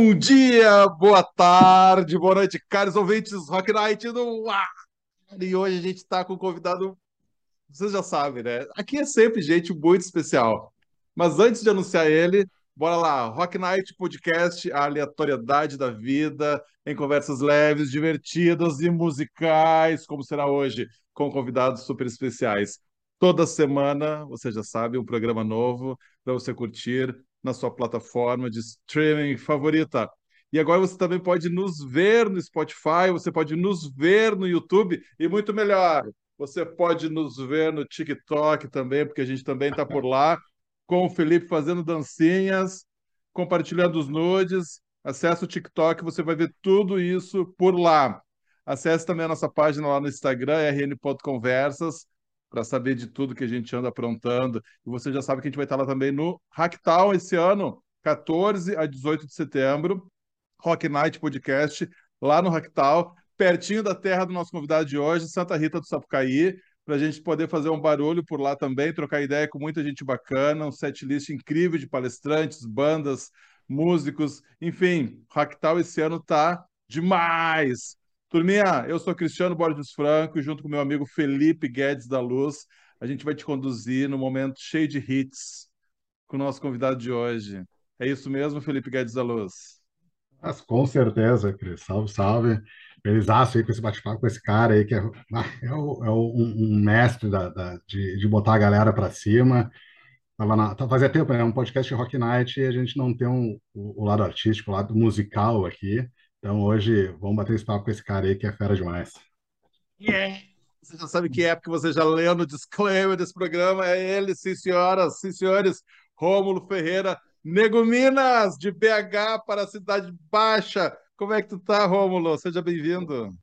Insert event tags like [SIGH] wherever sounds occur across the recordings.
Bom dia, boa tarde, boa noite, caros ouvintes Rock Night no ar. E hoje a gente está com um convidado, vocês já sabem, né? Aqui é sempre gente muito especial. Mas antes de anunciar ele, bora lá, Rock Night Podcast, a aleatoriedade da vida, em conversas leves, divertidas e musicais, como será hoje, com convidados super especiais. Toda semana, você já sabe, um programa novo para você curtir na sua plataforma de streaming favorita. E agora você também pode nos ver no Spotify, você pode nos ver no YouTube e muito melhor, você pode nos ver no TikTok também, porque a gente também está por lá, com o Felipe fazendo dancinhas, compartilhando os nudes. Acesse o TikTok, você vai ver tudo isso por lá. Acesse também a nossa página lá no Instagram, rn.conversas para saber de tudo que a gente anda aprontando. E você já sabe que a gente vai estar lá também no Hacktown esse ano, 14 a 18 de setembro, Rock Night Podcast, lá no Hacktown, pertinho da terra do nosso convidado de hoje, Santa Rita do Sapucaí, para a gente poder fazer um barulho por lá também, trocar ideia com muita gente bacana, um set list incrível de palestrantes, bandas, músicos, enfim, Hacktown esse ano tá demais. Turminha, eu sou Cristiano Borges Franco, junto com meu amigo Felipe Guedes da Luz, a gente vai te conduzir no momento cheio de hits com o nosso convidado de hoje. É isso mesmo, Felipe Guedes da Luz? Mas, com certeza, Cris. Salve, salve. Feliz aí com esse bate-papo com esse cara aí, que é, é, o, é o, um, mestre da, da, de, de botar a galera para cima. Tava na, tá, fazia tempo, né? Um podcast Rock Night e a gente não tem um, o, o lado artístico, o lado musical aqui. Então hoje vamos bater esse papo com esse cara aí que é fera demais. Yeah. Você já sabe que é, porque você já leu no disclaimer desse programa. É ele, sim, senhoras, sim, senhores. Rômulo Ferreira, Nego Minas, de BH para a Cidade Baixa. Como é que tu tá, Rômulo? Seja bem-vindo.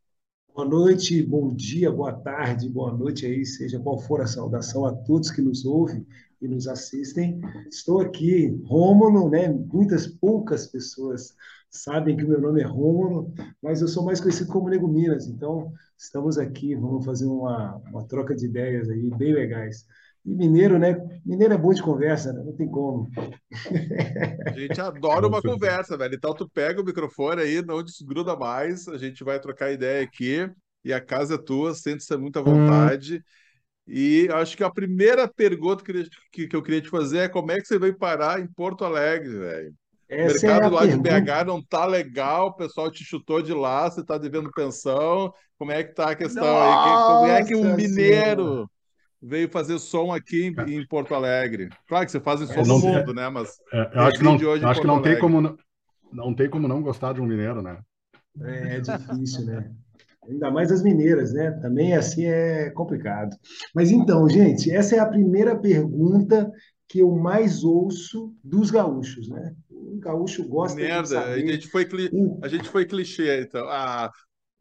Boa noite, bom dia, boa tarde, boa noite aí, seja qual for a saudação a todos que nos ouvem e nos assistem. Estou aqui, Rômulo, né? Muitas poucas pessoas sabem que o meu nome é Rômulo, mas eu sou mais conhecido como Nego Minas. Então, estamos aqui, vamos fazer uma, uma troca de ideias aí bem legais. E mineiro, né? Mineiro é bom de conversa, né? não tem como. A gente adora uma conversa, velho. Então tu pega o microfone aí, não desgruda mais, a gente vai trocar ideia aqui e a casa é tua, sente-se muito à vontade. E acho que a primeira pergunta que, que eu queria te fazer é como é que você veio parar em Porto Alegre, velho? O mercado é lá pergunta. de BH não tá legal, o pessoal te chutou de lá, você tá devendo pensão. Como é que tá a questão Nossa aí? Como é que um mineiro senhora. veio fazer som aqui em, em, Porto Alegre? Claro que você faz som no mundo, né? Mas é, eu acho que não, acho que não tem como não, não tem como não gostar de um mineiro, né? É, é difícil, né? Ainda mais as mineiras, né? Também assim é complicado. Mas então, gente, essa é a primeira pergunta que eu mais ouço dos gaúchos, né? O gaúcho gosta Merda, de saber... a gente foi, cli... a gente foi clichê, então. Ah,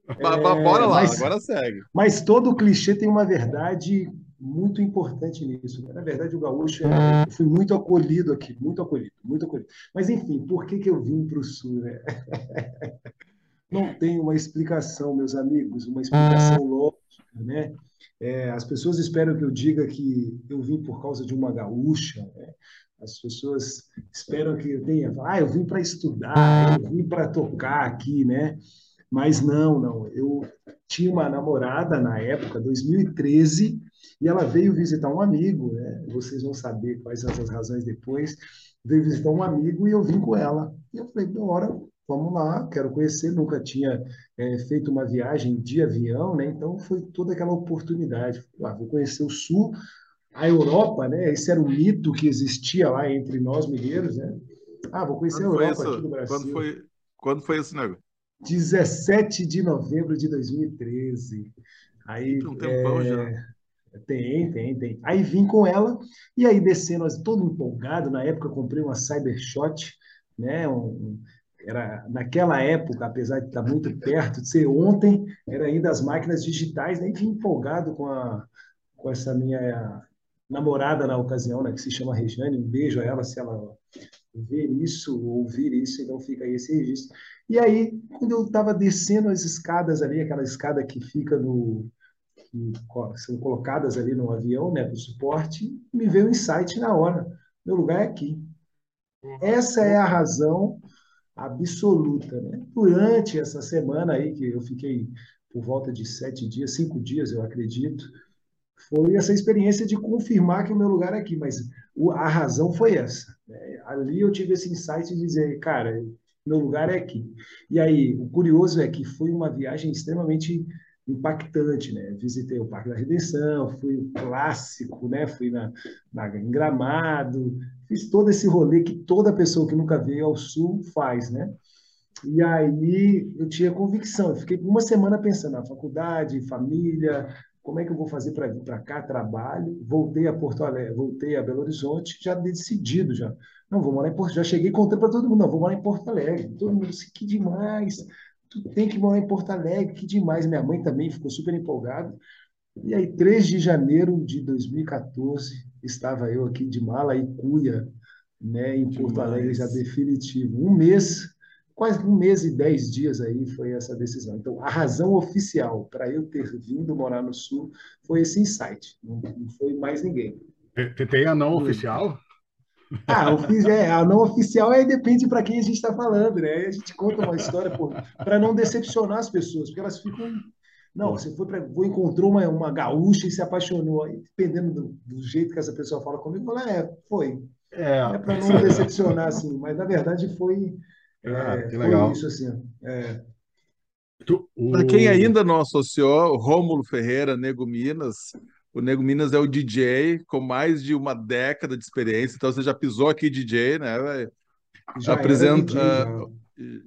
é, bora lá, mas, agora segue. Mas todo clichê tem uma verdade muito importante nisso. Né? Na verdade, o gaúcho, é... eu fui muito acolhido aqui, muito acolhido, muito acolhido. Mas, enfim, por que, que eu vim para o Sul? Né? [LAUGHS] Não tem uma explicação, meus amigos, uma explicação lógica, né? É, as pessoas esperam que eu diga que eu vim por causa de uma gaúcha, né? As pessoas esperam que eu tenha, ah, eu vim para estudar, eu vim para tocar aqui, né? Mas não, não. Eu tinha uma namorada na época, 2013, e ela veio visitar um amigo, né? Vocês vão saber quais são as razões depois. Veio visitar um amigo e eu vim com ela. E eu falei, bora, vamos lá, quero conhecer. Nunca tinha é, feito uma viagem de avião, né? Então foi toda aquela oportunidade. Ah, vou conhecer o Sul, a Europa, né? Esse era um mito que existia lá entre nós mineiros, né? Ah, vou conhecer quando a Europa aqui no Brasil. Quando foi, quando foi esse negócio? 17 de novembro de 2013. Aí, tem um tempão é... já. Tem, tem, tem. Aí vim com ela, e aí descendo, todo empolgado. Na época, comprei uma Cybershot, né? Um, era naquela época, apesar de estar muito perto de ser ontem, era ainda as máquinas digitais, nem vim empolgado com, a, com essa minha namorada na ocasião, né, que se chama Regiane, um beijo a ela se ela ver isso, ouvir isso, então fica aí esse registro. E aí, quando eu estava descendo as escadas ali, aquela escada que fica no. que são colocadas ali no avião, né, para o suporte, me veio um insight na hora. Meu lugar é aqui. Uhum. Essa é a razão absoluta. Né? Durante essa semana aí, que eu fiquei por volta de sete dias, cinco dias, eu acredito, foi essa experiência de confirmar que o meu lugar é aqui, mas a razão foi essa. Né? Ali eu tive esse insight de dizer, cara, meu lugar é aqui. E aí, o curioso é que foi uma viagem extremamente impactante, né? Visitei o Parque da Redenção, fui clássico, né? Fui na, na em Gramado, fiz todo esse rolê que toda pessoa que nunca veio ao Sul faz, né? E aí eu tinha convicção, eu fiquei uma semana pensando na faculdade, família, como é que eu vou fazer para vir para cá, trabalho, voltei a Porto Alegre, voltei a Belo Horizonte, já decidido já. Não, vou morar em Porto, já cheguei contando para todo mundo, não, vou morar em Porto Alegre. Todo mundo disse, que demais, tu tem que morar em Porto Alegre, que demais. Minha mãe também ficou super empolgada. E aí, 3 de janeiro de 2014, estava eu aqui de mala e cuia, né, em Porto demais. Alegre, já definitivo. Um mês, quase um mês e dez dias aí foi essa decisão. Então, a razão oficial para eu ter vindo morar no Sul foi esse insight, não, não foi mais ninguém. Tem a não oficial? Ah, é, a não oficial aí depende para quem a gente está falando, né? A gente conta uma história para não decepcionar as pessoas, porque elas ficam. Não, você foi para. Encontrou uma, uma gaúcha e se apaixonou. Aí, dependendo do, do, jeito que essa pessoa fala comigo, fala, é, foi. É, é para não decepcionar, assim. Mas na verdade foi. Ah, é, que legal. isso, assim. É. Para quem ainda não associou, Rômulo Ferreira, Nego Minas, o Nego Minas é o DJ com mais de uma década de experiência, então você já pisou aqui DJ, né? Já Apresenta, era DJ,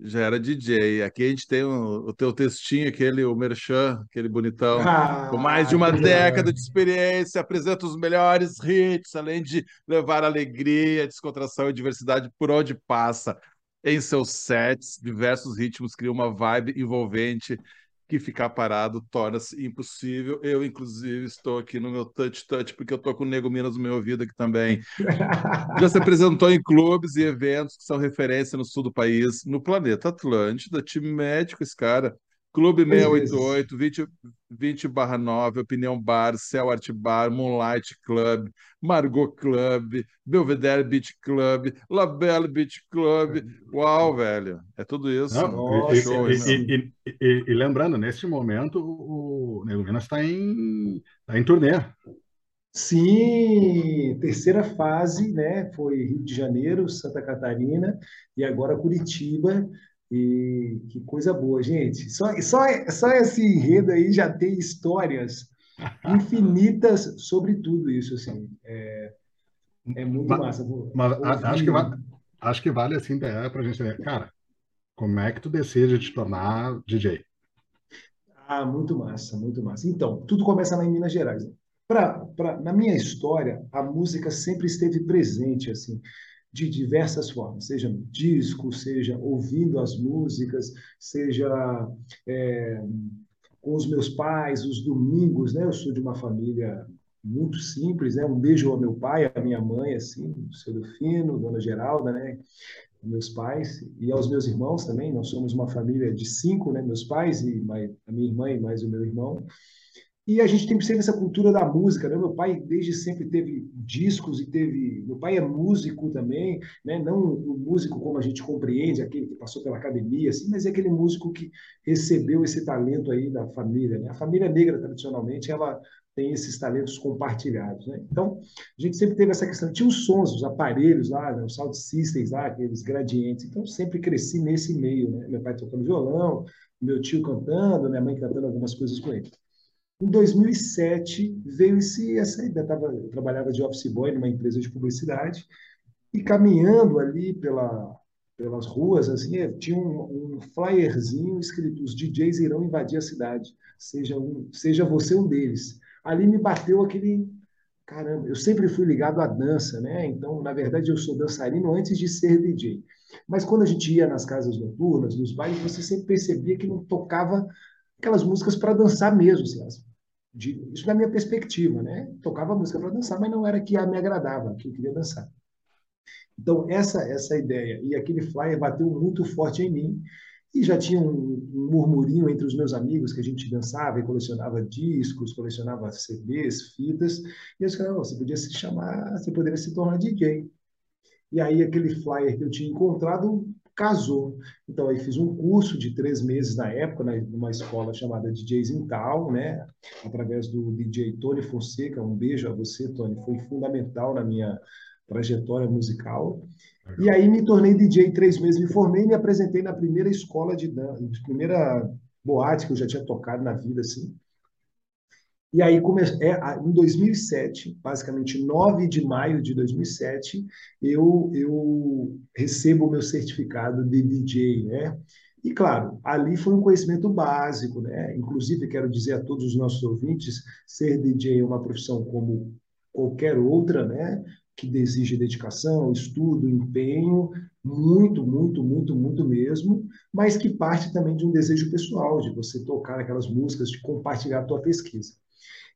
já. era DJ. Aqui a gente tem o, o teu textinho, aquele, o Merchan, aquele bonitão, ah, com mais de uma década de experiência, apresenta os melhores hits, além de levar alegria, descontração e diversidade por onde passa. Em seus sets, diversos ritmos criam uma vibe envolvente que ficar parado torna-se impossível. Eu, inclusive, estou aqui no meu touch-touch, porque eu estou com o Nego Minas no meu ouvido aqui também. [LAUGHS] Já se apresentou em clubes e eventos que são referência no sul do país, no planeta Atlântida, time médico, esse cara. Clube 688, 20, 20 barra 9, Opinião Bar, Cell Art Bar, Moonlight Club, Margot Club, Belvedere Beach Club, Labelle Beach Club. Uau, velho. É tudo isso. Não, e, show, e, e, e, lembrando, neste momento, o Nego Minas está em, tá em turnê. Sim, terceira fase, né? Foi Rio de Janeiro, Santa Catarina e agora Curitiba. E que coisa boa, gente. Só, só, só esse enredo aí já tem histórias [LAUGHS] infinitas sobre tudo isso, assim. É, é muito mas, massa. Vou, mas acho, que vale, acho que vale assim para a gente ver, cara, como é que tu decide te tornar DJ? Ah, muito massa, muito massa. Então, tudo começa lá em Minas Gerais. Né? Pra, pra, na minha história, a música sempre esteve presente, assim de diversas formas, seja no disco, seja ouvindo as músicas, seja é, com os meus pais, os domingos, né? Eu sou de uma família muito simples, né? Um beijo ao meu pai, à minha mãe, assim, o seu Delfino, Dona Geralda, né? Meus pais e aos meus irmãos também. Nós somos uma família de cinco, né? Meus pais e a minha irmã e mais o meu irmão. E a gente tem sempre essa cultura da música, né? Meu pai desde sempre teve discos e teve. Meu pai é músico também, né? Não o músico como a gente compreende, aquele que passou pela academia, assim, mas é aquele músico que recebeu esse talento aí da família, né? A família negra tradicionalmente ela tem esses talentos compartilhados, né? Então a gente sempre teve essa questão. Tinha os sons, os aparelhos lá, né? os sound systems lá, aqueles gradientes. Então sempre cresci nesse meio, né? Meu pai tocando violão, meu tio cantando, minha mãe cantando algumas coisas com ele. Em 2007 veio esse, essa ideia. Tava, eu trabalhava de office boy numa empresa de publicidade e caminhando ali pela, pelas ruas, assim, é, tinha um, um, flyerzinho escrito: os DJs irão invadir a cidade, seja, um, seja você um deles. Ali me bateu aquele. Caramba, eu sempre fui ligado à dança, né? Então, na verdade, eu sou dançarino antes de ser DJ. Mas quando a gente ia nas casas noturnas, nos bailes, você sempre percebia que não tocava aquelas músicas para dançar mesmo, assim, de, isso da minha perspectiva, né? Tocava música para dançar, mas não era que me agradava, que eu queria dançar. Então, essa essa ideia e aquele flyer bateu muito forte em mim e já tinha um, um murmurinho entre os meus amigos que a gente dançava e colecionava discos, colecionava CDs, fitas, e disse, não, você podia se chamar, você poderia se tornar DJ. E aí aquele flyer que eu tinha encontrado casou. Então, aí fiz um curso de três meses na época, numa escola chamada DJs in Town, né? através do DJ Tony Fonseca. Um beijo a você, Tony. Foi fundamental na minha trajetória musical. E aí me tornei DJ três meses, me formei e me apresentei na primeira escola de dança, primeira boate que eu já tinha tocado na vida, assim. E aí, é, em 2007, basicamente 9 de maio de 2007, eu, eu recebo o meu certificado de DJ, né? E, claro, ali foi um conhecimento básico, né? Inclusive, quero dizer a todos os nossos ouvintes, ser DJ é uma profissão como qualquer outra, né? Que exige dedicação, estudo, empenho, muito, muito, muito, muito mesmo, mas que parte também de um desejo pessoal, de você tocar aquelas músicas, de compartilhar a tua pesquisa.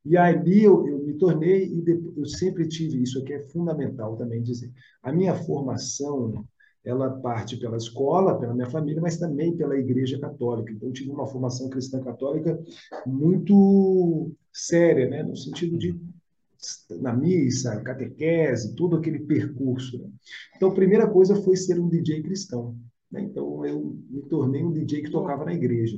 E ali eu, eu me tornei, e depois, eu sempre tive isso aqui, é fundamental também dizer. A minha formação, ela parte pela escola, pela minha família, mas também pela Igreja Católica. Então, eu tive uma formação cristã católica muito séria, né? no sentido de na missa, catequese, todo aquele percurso. Né? Então, a primeira coisa foi ser um DJ cristão. Né? Então, eu me tornei um DJ que tocava na igreja.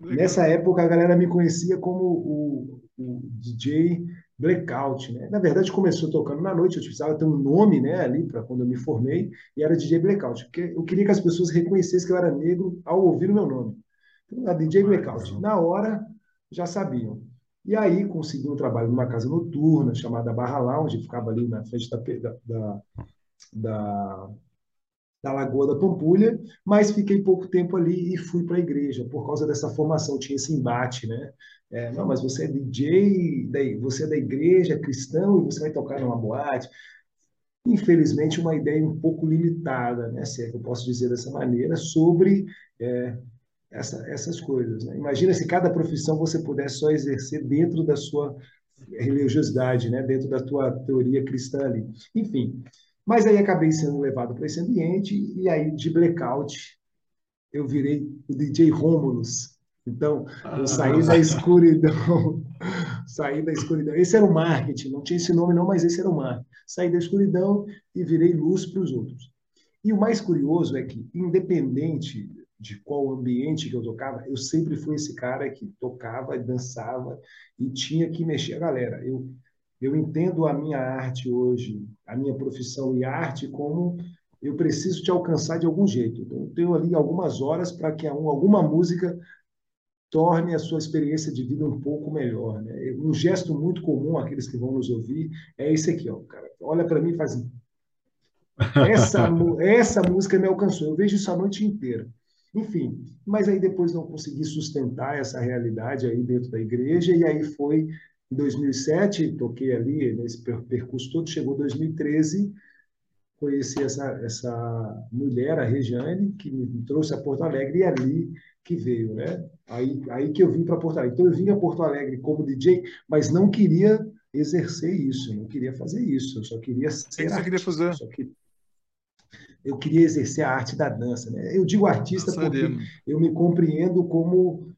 Nessa época, a galera me conhecia como o, o DJ Blackout. Né? Na verdade, começou tocando na noite, eu precisava ter um nome né, ali para quando eu me formei, e era DJ Blackout, porque eu queria que as pessoas reconhecessem que eu era negro ao ouvir o meu nome. Então, a DJ Blackout. Na hora, já sabiam. E aí consegui um trabalho numa casa noturna chamada Barra Lounge, ficava ali na frente da, da, da da Lagoa da Pampulha, mas fiquei pouco tempo ali e fui para a igreja por causa dessa formação, tinha esse embate, né? É, não, mas você é DJ, você é da igreja, cristão, e você vai tocar numa boate. Infelizmente, uma ideia um pouco limitada, né? se é que eu posso dizer dessa maneira, sobre é, essa, essas coisas. Né? Imagina se cada profissão você pudesse só exercer dentro da sua religiosidade, né? dentro da tua teoria cristã ali. Enfim, mas aí acabei sendo levado para esse ambiente e aí de blackout eu virei o DJ Romulus. Então, eu saí da escuridão, [LAUGHS] saí da escuridão. Esse era o marketing, não tinha esse nome não, mas esse era o marketing. Saí da escuridão e virei luz para os outros. E o mais curioso é que, independente de qual ambiente que eu tocava, eu sempre fui esse cara que tocava, dançava e tinha que mexer a galera. Eu eu entendo a minha arte hoje, a minha profissão e arte como eu preciso te alcançar de algum jeito. Então, eu tenho ali algumas horas para que alguma música torne a sua experiência de vida um pouco melhor. Né? Um gesto muito comum àqueles que vão nos ouvir é esse aqui, ó, cara. Olha para mim e faz assim. essa, essa música me alcançou. Eu vejo isso a noite inteira. Enfim, mas aí depois não consegui sustentar essa realidade aí dentro da igreja e aí foi em 2007, toquei ali nesse percurso todo, chegou 2013, conheci essa, essa mulher, a Regiane, que me trouxe a Porto Alegre, e ali que veio, né? Aí, aí que eu vim para Porto Alegre. Então, eu vim a Porto Alegre como DJ, mas não queria exercer isso, não queria fazer isso, eu só queria ser. O que você queria fazer? Só que eu queria exercer a arte da dança. Né? Eu digo artista porque eu me compreendo como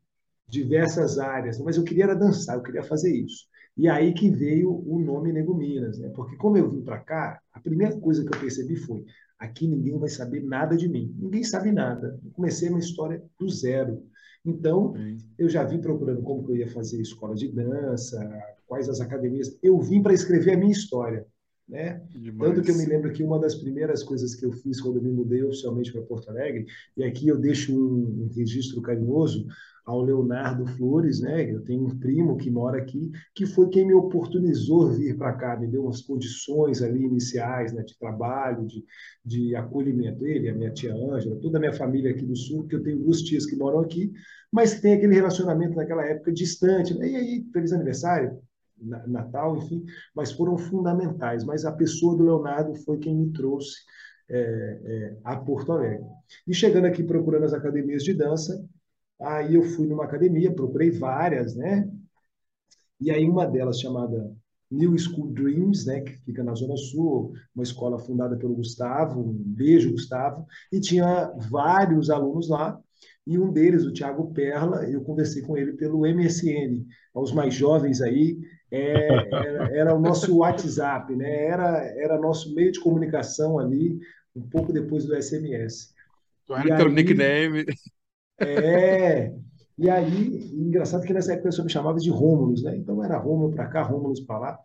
diversas áreas, mas eu queria era dançar, eu queria fazer isso. E aí que veio o nome Nego Minas, né? Porque como eu vim para cá, a primeira coisa que eu percebi foi: aqui ninguém vai saber nada de mim. Ninguém sabe nada. Eu comecei uma história do zero. Então, eu já vim procurando como que eu ia fazer escola de dança, quais as academias. Eu vim para escrever a minha história. Né? Tanto que eu me lembro que uma das primeiras coisas que eu fiz quando eu me mudei oficialmente para Porto Alegre, e aqui eu deixo um, um registro carinhoso, ao Leonardo Flores, né? Eu tenho um primo que mora aqui, que foi quem me oportunizou vir para cá, me deu umas condições ali iniciais, né? De trabalho, de, de acolhimento. Ele, a minha tia Ângela, toda a minha família aqui do Sul, que eu tenho duas tias que moram aqui, mas tem aquele relacionamento naquela época distante. Né? E aí, feliz aniversário, Natal, enfim, mas foram fundamentais. Mas a pessoa do Leonardo foi quem me trouxe é, é, a Porto Alegre. E chegando aqui procurando as academias de dança, Aí eu fui numa academia, procurei várias, né? E aí uma delas chamada New School Dreams, né, que fica na Zona Sul, uma escola fundada pelo Gustavo, um beijo, Gustavo, e tinha vários alunos lá, e um deles, o Thiago Perla, eu conversei com ele pelo MSN, aos mais jovens aí, é, era, era, o nosso WhatsApp, né, era, era nosso meio de comunicação ali, um pouco depois do SMS. Era teu nickname. É. E aí, engraçado que nessa época pessoa me chamava de Rômulus, né? Então era Rômulo para cá, Rômulus para lá.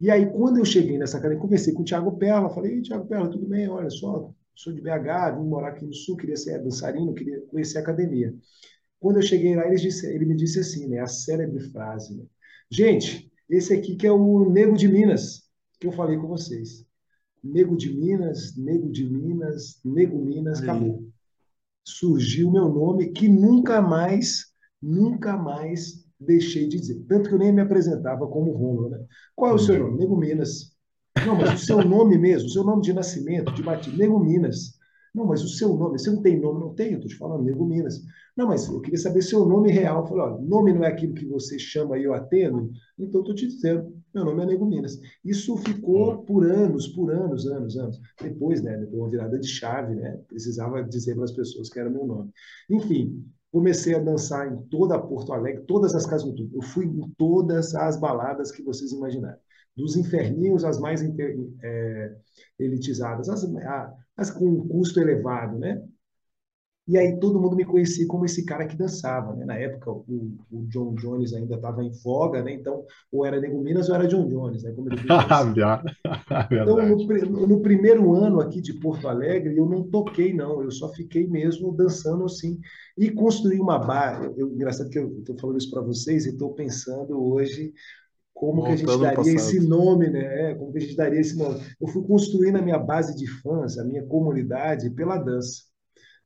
E aí, quando eu cheguei nessa academia, conversei com o Thiago Perla, falei, Thiago Perla, tudo bem? Olha só, sou de BH, vim morar aqui no Sul, queria ser dançarino, queria conhecer a academia. Quando eu cheguei lá, ele, disse, ele me disse assim, né? A célebre frase, né? Gente, esse aqui que é o Nego de Minas, que eu falei com vocês. Nego de Minas, Nego de Minas, Nego Minas, acabou. Surgiu o meu nome que nunca mais, nunca mais deixei de dizer. Tanto que eu nem me apresentava como Romulo, né? Qual é o seu nome? Nego Minas. Não, mas o seu nome mesmo, o seu nome de nascimento, de batismo, Nego Minas. Não, mas o seu nome, você não tem nome? Não tenho, estou te falando, Nego Minas. Não, mas eu queria saber seu nome real. Eu falei, ó, nome não é aquilo que você chama e eu atendo? Então, estou te dizendo, meu nome é Nego Minas. Isso ficou por anos, por anos, anos, anos. Depois, né, depois uma virada de chave, né, precisava dizer para as pessoas que era meu nome. Enfim, Comecei a dançar em toda Porto Alegre, todas as casas noturnas. Eu fui em todas as baladas que vocês imaginarem. Dos inferninhos às mais é, elitizadas, as, as com custo elevado, né? E aí todo mundo me conhecia como esse cara que dançava, né? Na época o, o John Jones ainda estava em voga, né? Então ou era Nego Minas ou era John Jones, né? Como ele [LAUGHS] então no, no, primeiro ano aqui de Porto Alegre eu não toquei não, eu só fiquei mesmo dançando assim e construí uma barra. Eu, engraçado que eu estou falando isso para vocês e estou pensando hoje como Voltando que a gente daria esse nome, né? É, como que a gente daria esse nome? Eu fui construindo a minha base de fãs, a minha comunidade pela dança.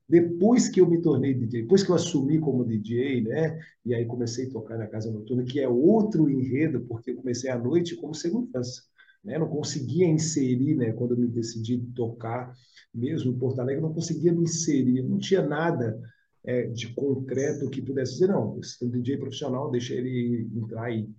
Depois que eu me tornei DJ, depois que eu assumi como DJ, né? E aí comecei a tocar na Casa Noturna, que é outro enredo, porque eu comecei à noite como segurança. Né? Não conseguia inserir, né? Quando eu me decidi tocar, mesmo em Porto Alegre, não conseguia me inserir, não tinha nada é, de concreto que pudesse dizer, não, esse DJ profissional, deixa ele entrar aí.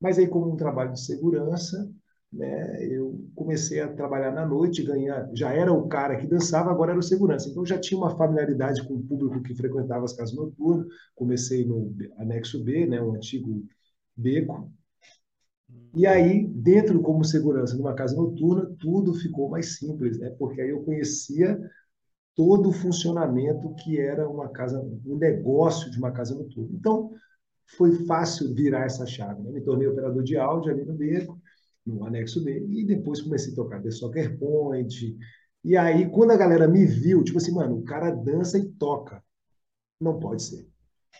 Mas aí, como um trabalho de segurança, né, eu comecei a trabalhar na noite, ganhar, já era o cara que dançava, agora era o segurança. Então já tinha uma familiaridade com o público que frequentava as casas noturnas. Comecei no anexo B, né, um antigo beco. E aí, dentro como segurança numa casa noturna, tudo ficou mais simples, né? Porque aí eu conhecia todo o funcionamento que era uma casa, um negócio de uma casa noturna. Então, foi fácil virar essa chave. Né? Me tornei operador de áudio ali no beco no anexo B, e depois comecei a tocar The Soccer Point. E aí, quando a galera me viu, tipo assim, mano, o cara dança e toca. Não pode ser.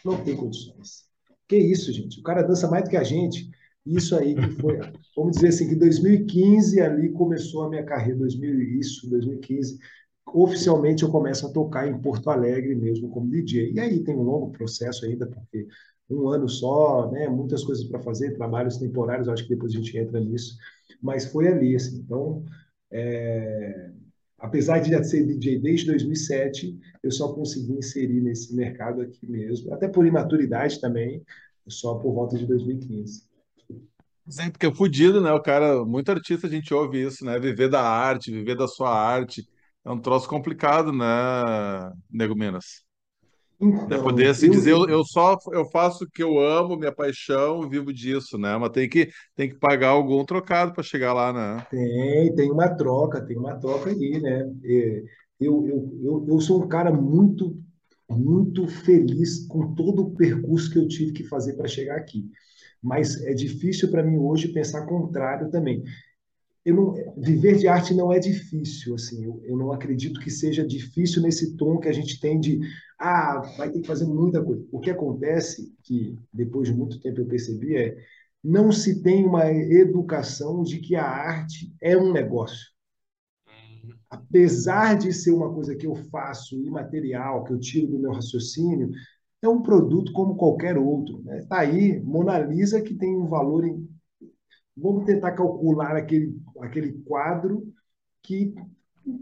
Não tem condições. Que isso, gente? O cara dança mais do que a gente. Isso aí que foi, [LAUGHS] vamos dizer assim, que 2015 ali começou a minha carreira, 2000 isso, 2015, oficialmente eu começo a tocar em Porto Alegre mesmo como DJ. E aí tem um longo processo ainda, porque um ano só, né? Muitas coisas para fazer, trabalhos temporários, acho que depois a gente entra nisso, mas foi ali, assim. Então, é... apesar de já ser DJ desde 2007, eu só consegui inserir nesse mercado aqui mesmo, até por imaturidade também, só por volta de 2015. Sim, porque é fodido, né? O cara, muito artista a gente ouve isso, né? Viver da arte, viver da sua arte. É um troço complicado, né, Nego Minas? Então, poder assim eu, dizer, eu, eu só eu faço o que eu amo, minha paixão, vivo disso, né? Mas tem que, tem que pagar algum trocado para chegar lá, né? Tem, tem uma troca, tem uma troca aí, né? Eu, eu, eu, eu sou um cara muito, muito feliz com todo o percurso que eu tive que fazer para chegar aqui. Mas é difícil para mim hoje pensar contrário também não, viver de arte não é difícil, assim, eu, eu, não acredito que seja difícil nesse tom que a gente tem de, ah, vai ter que fazer muita coisa. O que acontece, que depois de muito tempo eu percebi, é não se tem uma educação de que a arte é um negócio. Apesar de ser uma coisa que eu faço imaterial, que eu tiro do meu raciocínio, é um produto como qualquer outro. Está né? Tá aí, Mona Lisa, que tem um valor em Vamos tentar calcular aquele, aquele quadro que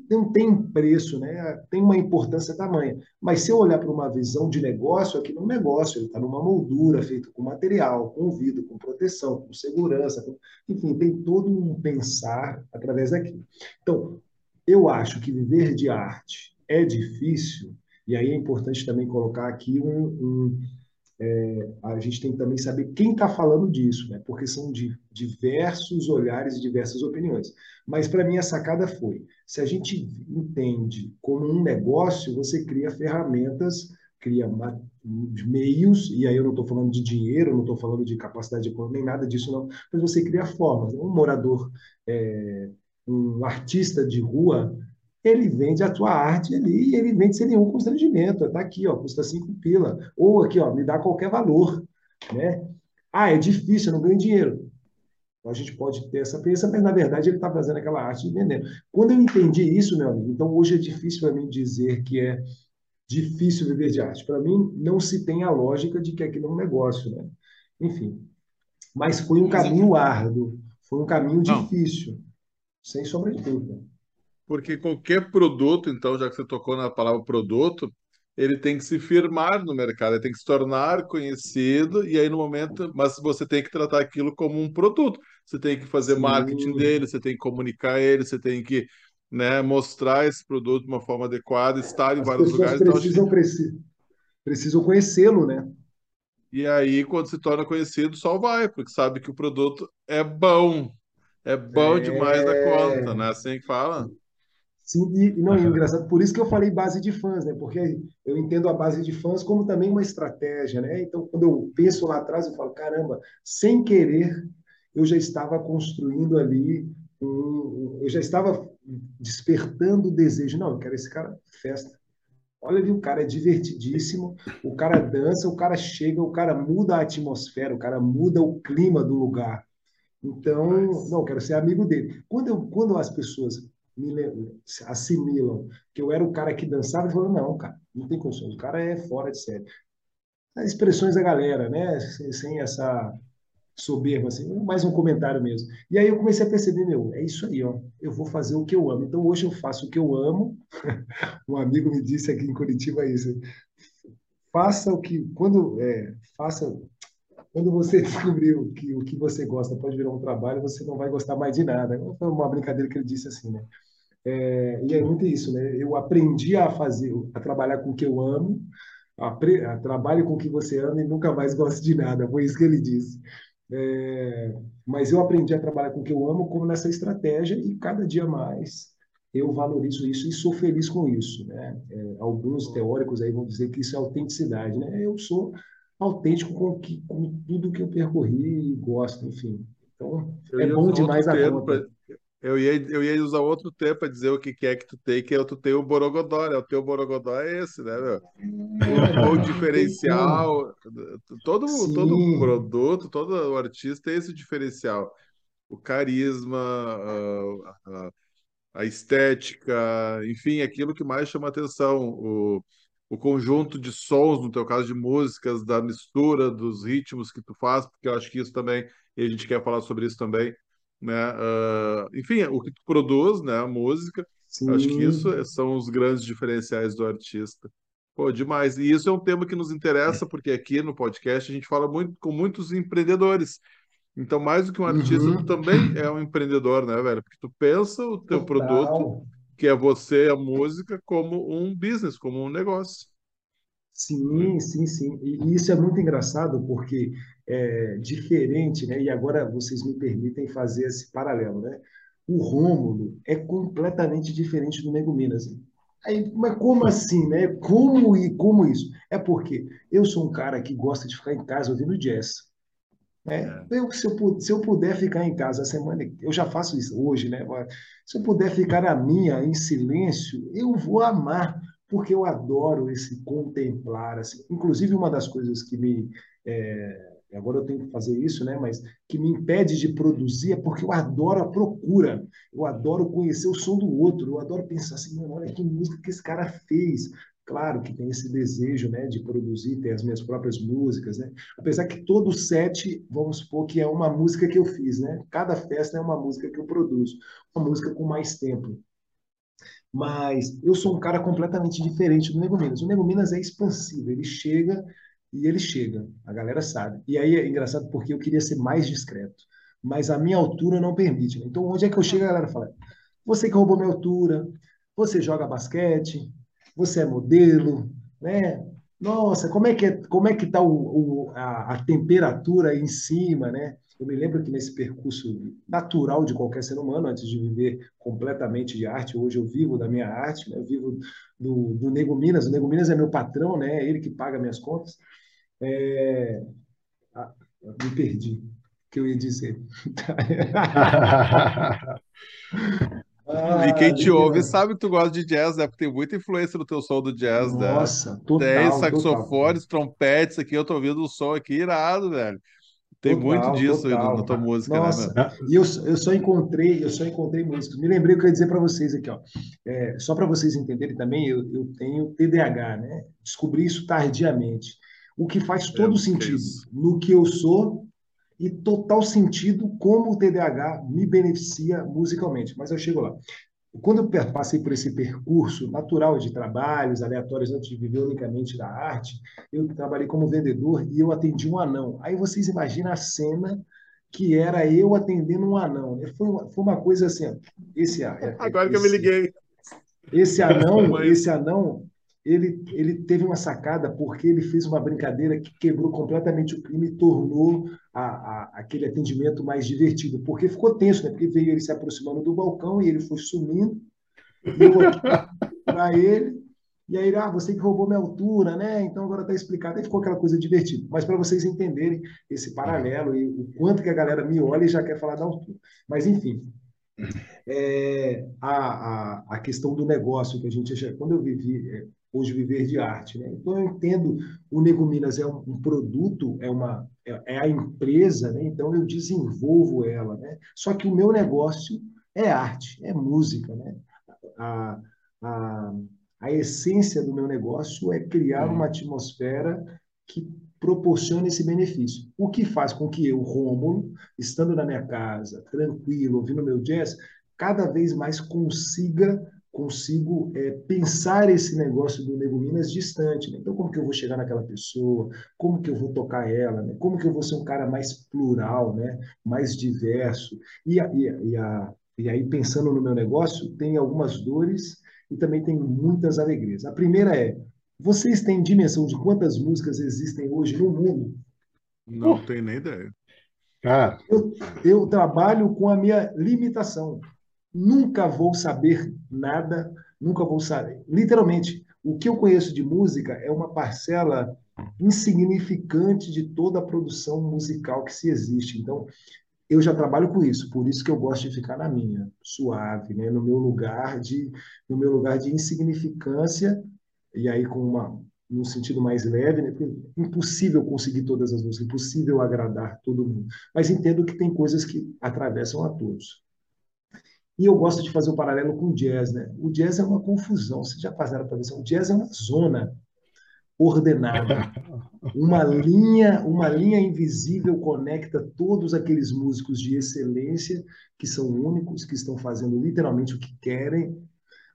não tem preço, né? tem uma importância tamanha. Mas se eu olhar para uma visão de negócio, aqui não é um negócio, ele está numa moldura feito com material, com vidro, com proteção, com segurança, com... enfim, tem todo um pensar através daquilo. Então, eu acho que viver de arte é difícil, e aí é importante também colocar aqui um, um é, a gente tem que também saber quem está falando disso, né? porque são de diversos olhares e diversas opiniões. Mas para mim a sacada foi: se a gente entende como um negócio, você cria ferramentas, cria meios, e aí eu não estou falando de dinheiro, não estou falando de capacidade econômica, nem nada disso, não, mas você cria formas. Um morador, é, um artista de rua, ele vende a tua arte ali e ele vende sem nenhum constrangimento. Está aqui, ó, custa cinco pila. Ou aqui, ó, me dá qualquer valor. Né? Ah, é difícil, eu não ganho dinheiro. Então, a gente pode ter essa crença, mas na verdade ele está fazendo aquela arte e vendendo. Quando eu entendi isso, meu amigo, então hoje é difícil para mim dizer que é difícil viver de arte. Para mim, não se tem a lógica de que aquilo é um negócio. Né? Enfim. Mas foi um caminho árduo, foi um caminho difícil, sem sombra de dúvida. Porque qualquer produto, então, já que você tocou na palavra produto, ele tem que se firmar no mercado, ele tem que se tornar conhecido, e aí no momento, mas você tem que tratar aquilo como um produto. Você tem que fazer Sim. marketing dele, você tem que comunicar ele, você tem que né, mostrar esse produto de uma forma adequada, estar em As vários lugares. Então, precisam, então, precisam, precisam conhecê-lo, né? E aí, quando se torna conhecido, só vai, porque sabe que o produto é bom. É bom é... demais da conta, né? Assim que fala. Sim, e não, é engraçado, por isso que eu falei base de fãs, né? Porque eu entendo a base de fãs como também uma estratégia, né? Então, quando eu penso lá atrás, eu falo, caramba, sem querer, eu já estava construindo ali, um, eu já estava despertando o desejo. Não, eu quero esse cara festa. Olha ali, o cara é divertidíssimo, o cara dança, o cara chega, o cara muda a atmosfera, o cara muda o clima do lugar. Então, não, eu quero ser amigo dele. Quando, eu, quando as pessoas me assimilam que eu era o cara que dançava, e falou, não, cara, não tem condições, o cara é fora de série. As expressões da galera, né? Sem, sem essa soberba, assim, mais um comentário mesmo. E aí eu comecei a perceber, meu, é isso aí, ó, eu vou fazer o que eu amo. Então hoje eu faço o que eu amo. [LAUGHS] um amigo me disse aqui em Curitiba isso. Faça o que, quando, é, faça quando você [LAUGHS] descobriu que o que você gosta pode virar um trabalho, você não vai gostar mais de nada. Foi uma brincadeira que ele disse assim, né? É, e é muito isso, né? Eu aprendi a fazer, a trabalhar com o que eu amo, a, a trabalhe com o que você ama e nunca mais goste de nada. Foi isso que ele disse. É, mas eu aprendi a trabalhar com o que eu amo como nessa estratégia e cada dia mais eu valorizo isso e sou feliz com isso, né? É, alguns teóricos aí vão dizer que isso é autenticidade, né? Eu sou autêntico com, que, com tudo que eu percorri e gosto, enfim. Então, eu é bom demais a conta. Pra, eu, ia, eu ia usar outro tempo para dizer o que é que tu tem, que é tu tem o Borogodó, né? O teu Borogodó é esse, né, meu? O, o diferencial, todo, todo produto, todo artista tem esse diferencial. O carisma, a, a, a estética, enfim, aquilo que mais chama atenção. O, o conjunto de sons, no teu caso de músicas, da mistura dos ritmos que tu faz, porque eu acho que isso também, e a gente quer falar sobre isso também, né? Uh, enfim, o que tu produz, né? A música, Sim. acho que isso são os grandes diferenciais do artista. Pô, demais. E isso é um tema que nos interessa, porque aqui no podcast a gente fala muito com muitos empreendedores. Então, mais do que um artista, uhum. tu também é um empreendedor, né, velho? Porque tu pensa o teu Total. produto que é você, a música, como um business, como um negócio. Sim, sim, sim. E isso é muito engraçado porque é diferente, né? E agora vocês me permitem fazer esse paralelo, né? O Rômulo é completamente diferente do Nego Minas. Aí, mas como assim, né? Como e como isso? É porque eu sou um cara que gosta de ficar em casa ouvindo jazz. É, é. Eu, se, eu, se eu puder ficar em casa a semana, eu já faço isso hoje, né? Se eu puder ficar na minha, em silêncio, eu vou amar, porque eu adoro esse contemplar. Assim. Inclusive, uma das coisas que me. É, agora eu tenho que fazer isso, né? Mas que me impede de produzir é porque eu adoro a procura, eu adoro conhecer o som do outro, eu adoro pensar assim, olha que música que esse cara fez, Claro que tem esse desejo né, de produzir, ter as minhas próprias músicas, né? Apesar que todo set, vamos supor que é uma música que eu fiz, né? Cada festa é uma música que eu produzo, uma música com mais tempo. Mas eu sou um cara completamente diferente do Nego Minas. O Nego Minas é expansivo, ele chega e ele chega, a galera sabe. E aí é engraçado porque eu queria ser mais discreto, mas a minha altura não permite. Né? Então, onde é que eu chego, a galera fala: você que roubou minha altura, você joga basquete, você é modelo, né? Nossa, como é que é, como é que está o, o- a, a temperatura aí em cima, né? Eu me lembro que nesse percurso natural de qualquer ser humano, antes de viver completamente de arte, hoje eu vivo da minha arte, né? Eu vivo do, do Nego Minas. O Nego Minas é meu patrão, né? É ele que paga minhas contas. É, ah, me perdi. O que eu ia dizer? [LAUGHS] [LAUGHS] E quem Ah, te ouve Minas. sabe que tu gosta de jazz, né? Porque tem muita influência no teu som do jazz, né? Nossa, Tem total, total, saxofones, trompetes aqui, eu tô ouvindo o som aqui irado, velho. Tem muito total, disso aí no- na total. tua música, né? Nossa, e eu, eu só encontrei, eu só encontrei músicos. Me lembrei o que eu ia dizer para vocês aqui, ó. É, só para vocês entenderem também, eu, eu tenho TDAH, né? Descobri isso tardiamente. O que faz É, todo é sentido isso? no que eu sou e total sentido como o TDAH me beneficia musicalmente. Mas eu chego lá. Quando eu passei por esse percurso natural de trabalhos aleatórios antes de viver unicamente da arte, eu trabalhei como vendedor e eu atendi um anão. Aí vocês imaginam a cena que era eu atendendo um anão. Foi uma, foi uma coisa assim, esse, é- é- Agora que eu me esse, liguei. esse anão, esse anão, ele, ele teve uma sacada porque ele fez uma brincadeira que quebrou completamente o clima e tornou a, a- aquele atendimento mais divertido. Porque ficou tenso, né? Porque veio ele se aproximando do balcão e ele foi sumindo. [LAUGHS] Para ele. E aí ah, você que roubou minha altura, né? Então agora está explicado. Aí ficou aquela coisa divertida. Mas para vocês entenderem esse paralelo e o quanto que a galera me olha e já quer falar da altura. Mas enfim, é, a, a, a questão do negócio que a gente quando eu vivi é, hoje viver de arte, né? Então eu entendo o Nego Minas é um, um produto, é uma é, é a empresa, né? Então eu desenvolvo ela, né? Só que o meu negócio é arte, é música, né? A, a, a essência do meu negócio é criar uma atmosfera que proporcione esse benefício. O que faz com que eu, Rômulo, estando na minha casa, tranquilo, ouvindo meu jazz, cada vez mais consiga consigo é, pensar esse negócio do Nego Minas distante. Né? Então, como que eu vou chegar naquela pessoa? Como que eu vou tocar ela? Né? Como que eu vou ser um cara mais plural, né? mais diverso? E, a, e, a, e, a, e aí, pensando no meu negócio, tem algumas dores e também tem muitas alegrias. A primeira é, vocês têm dimensão de quantas músicas existem hoje no mundo? Não tenho nem ideia. Cara, Eu, eu trabalho com a minha limitação. Nunca vou saber nada, nunca vou saber. Literalmente, o que eu conheço de música é uma parcela insignificante de toda a produção musical que se existe. Então, eu já trabalho com isso, por isso que eu gosto de ficar na minha, suave, né? no meu lugar de, no meu lugar de insignificância, e aí com uma, num sentido mais leve, né? Porque é impossível conseguir todas as músicas, impossível agradar todo mundo. Mas entendo que tem coisas que atravessam a todos. E eu gosto de fazer um paralelo com o jazz, né? O jazz é uma confusão, vocês já passaram para ver, o jazz é uma zona ordenada. [LAUGHS] Uma linha, uma linha invisível conecta todos aqueles músicos de excelência que são únicos, que estão fazendo literalmente o que querem,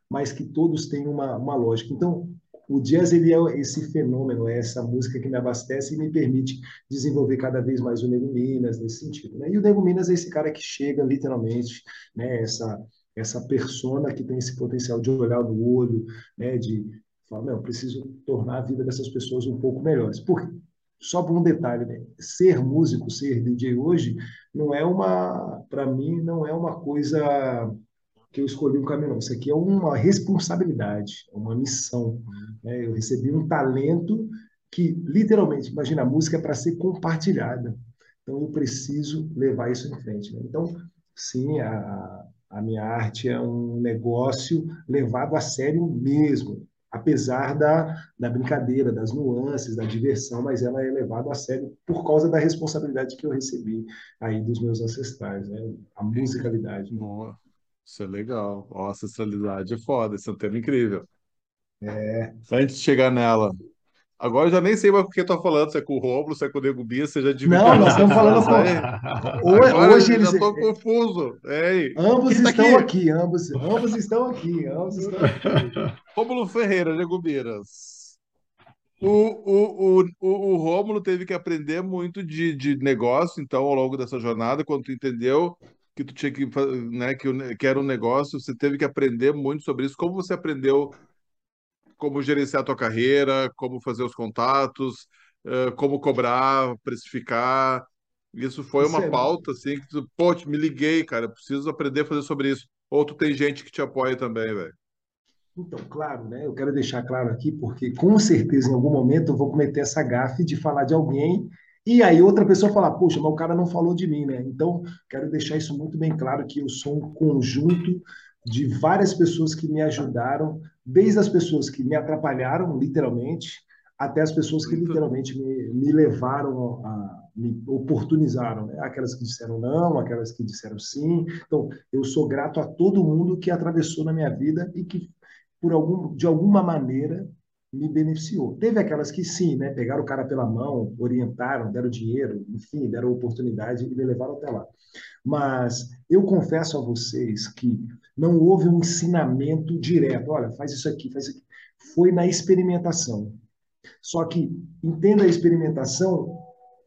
mas que todos têm uma, uma lógica. Então, o jazz ele é esse fenômeno, é essa música que me abastece e me permite desenvolver cada vez mais o Nego Minas nesse sentido. Né? E o Nego Minas é esse cara que chega literalmente, né? essa, essa persona que tem esse potencial de olhar no olho, né? de falar, não, preciso tornar a vida dessas pessoas um pouco melhores. Por só por um detalhe, né? ser músico, ser DJ hoje, não é uma, para mim, não é uma coisa que eu escolhi um caminho. Isso aqui é uma responsabilidade, é uma missão. Né? Eu recebi um talento que, literalmente, imagina, a música é para ser compartilhada. Então, eu preciso levar isso em frente. Né? Então, sim, a, a minha arte é um negócio levado a sério mesmo, apesar da, da brincadeira, das nuances, da diversão, mas ela é levada a sério por causa da responsabilidade que eu recebi aí dos meus ancestrais, né? A musicalidade. Boa. Isso é legal. Ó, a ancestralidade é foda, esse é um tema incrível. É. Antes de chegar nela, agora eu já nem sei mais com quem tá falando, se é com o Romulo, se é com o Nego Bia, você já dividiu Não, nós estamos falando com... Hoje, hoje eu eles... já tô confuso. Ei, Ambos tá estão aqui? aqui, ambos, ambos estão aqui, ambos estão aqui. [LAUGHS] Rômulo Ferreira, Nego Biras. O, o, o, o, o Rômulo teve que aprender muito de, de negócio, então, ao longo dessa jornada, quando tu entendeu que tu tinha que, né, que, que era um negócio, você teve que aprender muito sobre isso. Como você aprendeu como gerenciar a tua carreira, como fazer os contatos, como cobrar, precificar. Isso foi uma é... pauta, assim, que tu, pô, me liguei, cara, preciso aprender a fazer sobre isso. Ou tu tem gente que te apoia também, velho. Então, claro, né? Eu quero deixar claro aqui, porque com certeza em algum momento eu vou cometer essa gafe de falar de alguém e aí outra pessoa falar, puxa, mas o cara não falou de mim, né? Então, quero deixar isso muito bem claro que eu sou um conjunto de várias pessoas que me ajudaram, desde as pessoas que me atrapalharam, literalmente, até as pessoas que literalmente me, me levaram a, me oportunizaram, né? aquelas que disseram não, aquelas que disseram sim. Então, eu sou grato a todo mundo que atravessou na minha vida e que por algum, de alguma maneira, me beneficiou. Teve aquelas que sim, né, pegaram o cara pela mão, orientaram, deram dinheiro, enfim, deram oportunidade e me levaram até lá. Mas eu confesso a vocês que não houve um ensinamento direto. Olha, faz isso aqui, faz isso aqui. Foi na experimentação. Só que entenda a experimentação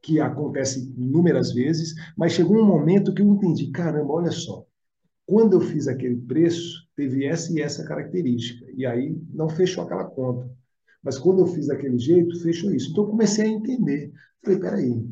que acontece inúmeras vezes, mas chegou um momento que eu entendi, caramba, olha só, quando eu fiz aquele preço, teve essa e essa característica. E aí não fechou aquela conta. Mas quando eu fiz daquele jeito, fechou isso. Então eu comecei a entender. Falei, peraí.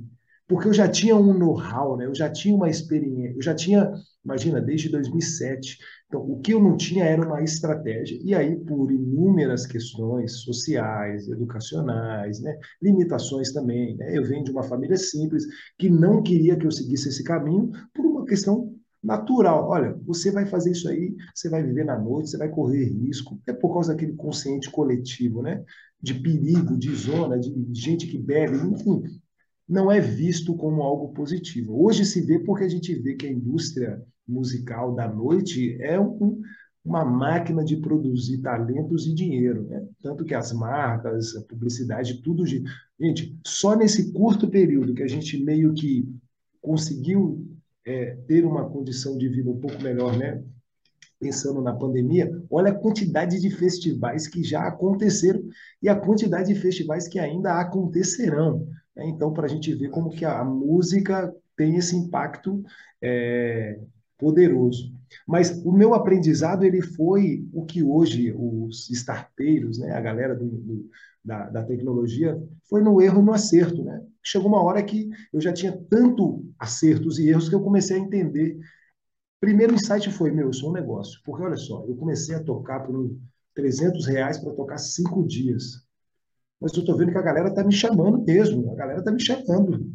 Porque eu já tinha um know-how, né? eu já tinha uma experiência, eu já tinha, imagina, desde 2007. Então, o que eu não tinha era uma estratégia. E aí, por inúmeras questões sociais, educacionais, né? limitações também. Né? Eu venho de uma família simples que não queria que eu seguisse esse caminho por uma questão natural. Olha, você vai fazer isso aí, você vai viver na noite, você vai correr risco. É por causa daquele consciente coletivo, né? De perigo, de zona, de gente que bebe, enfim. Não é visto como algo positivo. Hoje se vê porque a gente vê que a indústria musical da noite é um, uma máquina de produzir talentos e dinheiro, né? Tanto que as marcas, a publicidade, tudo. Gente, só nesse curto período que a gente meio que conseguiu é, ter uma condição de vida um pouco melhor, né? Pensando na pandemia, olha a quantidade de festivais que já aconteceram e a quantidade de festivais que ainda acontecerão. Né? Então, para a gente ver como que a música tem esse impacto é, poderoso. Mas o meu aprendizado ele foi o que hoje os starteiros, né, a galera do, do da, da tecnologia foi no erro e no acerto. Né? Chegou uma hora que eu já tinha tanto acertos e erros que eu comecei a entender. Primeiro insight foi, meu, eu sou um negócio. Porque, olha só, eu comecei a tocar por 300 reais para tocar cinco dias. Mas eu estou vendo que a galera está me chamando mesmo. A galera está me chamando.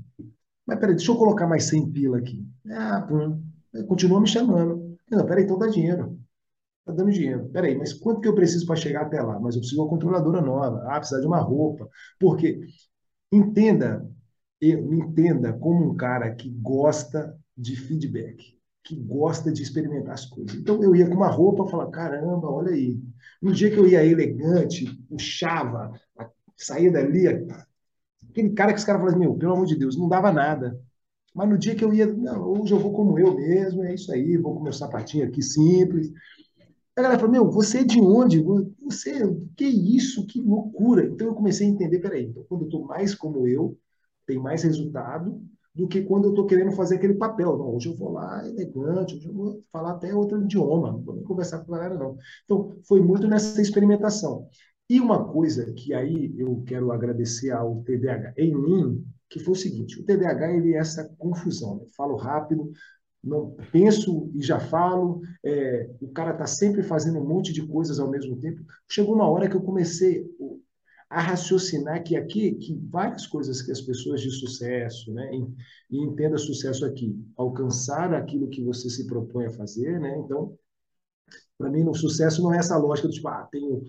Mas peraí, deixa eu colocar mais 100 pila aqui. Ah, pum. Continua me chamando. Não, peraí, então dá dinheiro. Está dando dinheiro. Peraí, mas quanto que eu preciso para chegar até lá? Mas eu preciso de uma controladora nova. Ah, precisa de uma roupa. Porque entenda, me entenda como um cara que gosta de feedback, que gosta de experimentar as coisas. Então eu ia com uma roupa e falava, caramba, olha aí. No dia que eu ia elegante, puxava, saía dali, aquele cara que os caras falavam, meu, pelo amor de Deus, não dava nada. Mas no dia que eu ia, não, hoje eu vou como eu mesmo, é isso aí, vou com meu sapatinho aqui simples, a galera falou, meu, você é de onde? Você, que isso? Que loucura. Então eu comecei a entender, peraí, então quando eu estou mais como eu, tem mais resultado do que quando eu estou querendo fazer aquele papel. Não, hoje eu vou lá elegante, hoje eu vou falar até outro idioma, não vou nem conversar com a galera, não. Então, foi muito nessa experimentação. E uma coisa que aí eu quero agradecer ao TDAH em mim, que foi o seguinte, o TDAH ele é essa confusão, né? falo rápido, não penso e já falo, é, o cara está sempre fazendo um monte de coisas ao mesmo tempo. Chegou uma hora que eu comecei a raciocinar que aqui, que várias coisas que as pessoas de sucesso, né, e, entenda sucesso aqui, alcançar aquilo que você se propõe a fazer, né? Então, para mim, no sucesso não é essa lógica do tipo, ah, tenho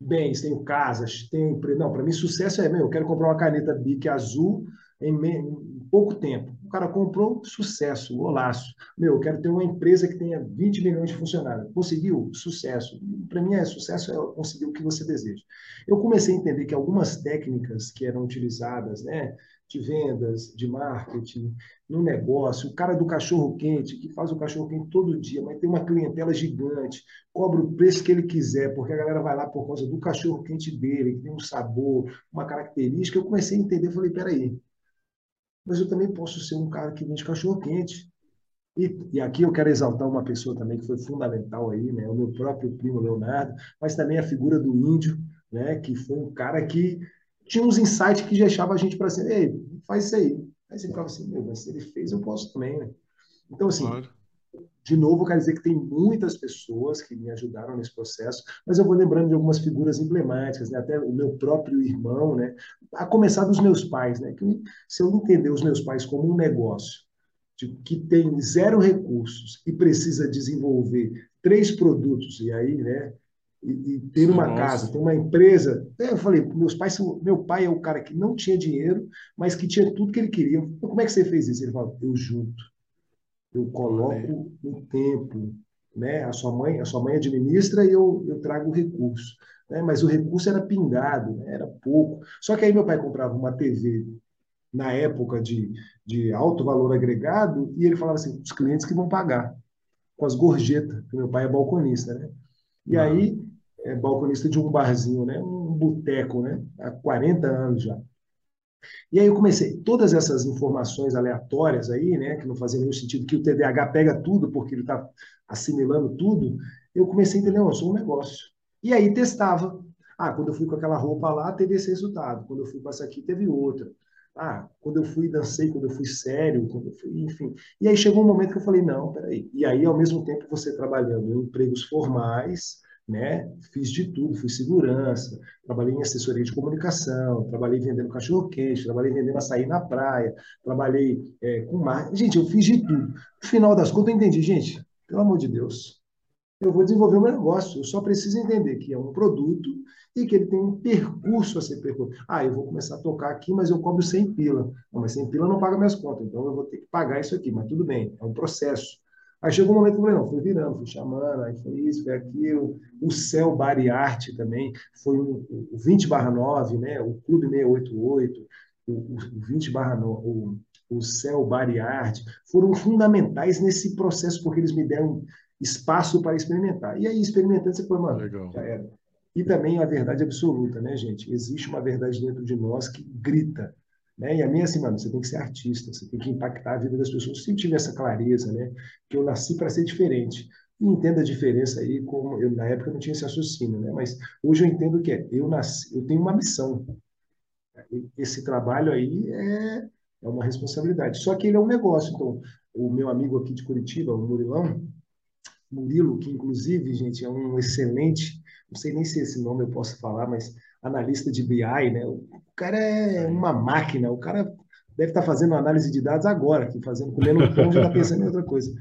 bens, tenho casas, tenho não, para mim sucesso é, meu, eu quero comprar uma caneta Bic azul em, em pouco tempo. O cara comprou, sucesso, golaço. Meu, eu quero ter uma empresa que tenha 20 milhões de funcionários. Conseguiu? Sucesso. Para mim, é sucesso é conseguir o que você deseja. Eu comecei a entender que algumas técnicas que eram utilizadas, né, de vendas, de marketing, no negócio, o cara do cachorro quente, que faz o cachorro quente todo dia, mas tem uma clientela gigante, cobra o preço que ele quiser, porque a galera vai lá por causa do cachorro quente dele, que tem um sabor, uma característica. Eu comecei a entender, falei, peraí, mas eu também posso ser um cara que vende cachorro-quente. E, e, aqui eu quero exaltar uma pessoa também que foi fundamental aí, né? O meu próprio primo Leonardo, mas também a figura do índio, né? Que foi um cara que tinha uns insights que deixava a gente para assim, ei, faz isso aí. Aí você ficava assim, meu, mas se ele fez, eu posso também, né? Então, assim, claro. De novo, quero dizer que tem muitas pessoas que me ajudaram nesse processo, mas eu vou lembrando de algumas figuras emblemáticas, né? até o meu próprio irmão, né? a começar dos meus pais, né? que se eu entender os meus pais como um negócio, de, que tem zero recursos e precisa desenvolver três produtos, e aí, né, e, e ter uma Nossa. casa, ter uma empresa. Eu falei, meus pais, meu pai é o cara que não tinha dinheiro, mas que tinha tudo que ele queria. Como é que você fez isso? Ele falou, eu junto, eu coloco o tempo, né? A sua mãe, a sua mãe administra e eu, eu trago o recurso. Né? Mas o recurso era pingado, né? era pouco. Só que aí meu pai comprava uma TV na época de, de alto valor agregado e ele falava assim, os clientes que vão pagar com as gorjetas, que meu pai é balconista, né? E ah. aí, é balconista de um barzinho, né? Um boteco, né? Há 40 anos já. E aí eu comecei, todas essas informações aleatórias aí, né, que não fazem nenhum sentido, que o TDAH pega tudo porque ele está assimilando tudo, eu comecei a entender, não, eu sou um negócio. E aí testava. Ah, quando eu fui com aquela roupa lá, teve esse resultado. Quando eu fui com essa aqui, teve outra. Ah, quando eu fui dancei, quando eu fui sério, quando eu fui, enfim. E aí chegou um momento que eu falei, não, peraí. E aí, ao mesmo tempo, você trabalhando em empregos formais, né? Fiz de tudo, fui segurança, trabalhei em assessoria de comunicação, trabalhei vendendo cachorro-quente, trabalhei vendendo açaí na praia, trabalhei é, com marketing. Gente, eu fiz de tudo. No final das contas, eu entendi, gente, pelo amor de Deus, eu vou desenvolver o meu negócio. Eu só preciso entender que é um produto e que ele tem um percurso a ser percorrido. Ah, eu vou começar a tocar aqui, mas eu cobro 100 pila. Não, mas 100 pila não paga minhas contas, então eu vou ter que pagar isso aqui, mas tudo bem, é um processo. Aí chegou um momento que eu falei, não, fui virando, fui chamando, aí foi isso, foi aquilo. O Céu Bari Arte também, foi um, o 20 barra 9, né? o Clube 688, o, o 20 barra 9, o, o Céu Bari Arte, foram fundamentais nesse processo, porque eles me deram espaço para experimentar. E aí, experimentando, você foi, mano, Legal. já era. E também a verdade absoluta, né, gente? Existe uma verdade dentro de nós que grita. Né? E a minha assim, mano, você tem que ser artista, você tem que impactar a vida das pessoas. Eu sempre tive essa clareza, né? Que eu nasci para ser diferente. E entendo a diferença aí, como eu na época não tinha esse raciocínio, né? Mas hoje eu entendo que é, eu nasci, eu tenho uma missão. Esse trabalho aí é, é uma responsabilidade. Só que ele é um negócio. Então, o meu amigo aqui de Curitiba, o Murilão, Murilo, que inclusive, gente, é um excelente, não sei nem se esse nome eu posso falar, mas analista de BI, né? O cara é uma máquina, o cara deve estar fazendo análise de dados agora, aqui fazendo, comendo um pão, já está pensando em outra coisa.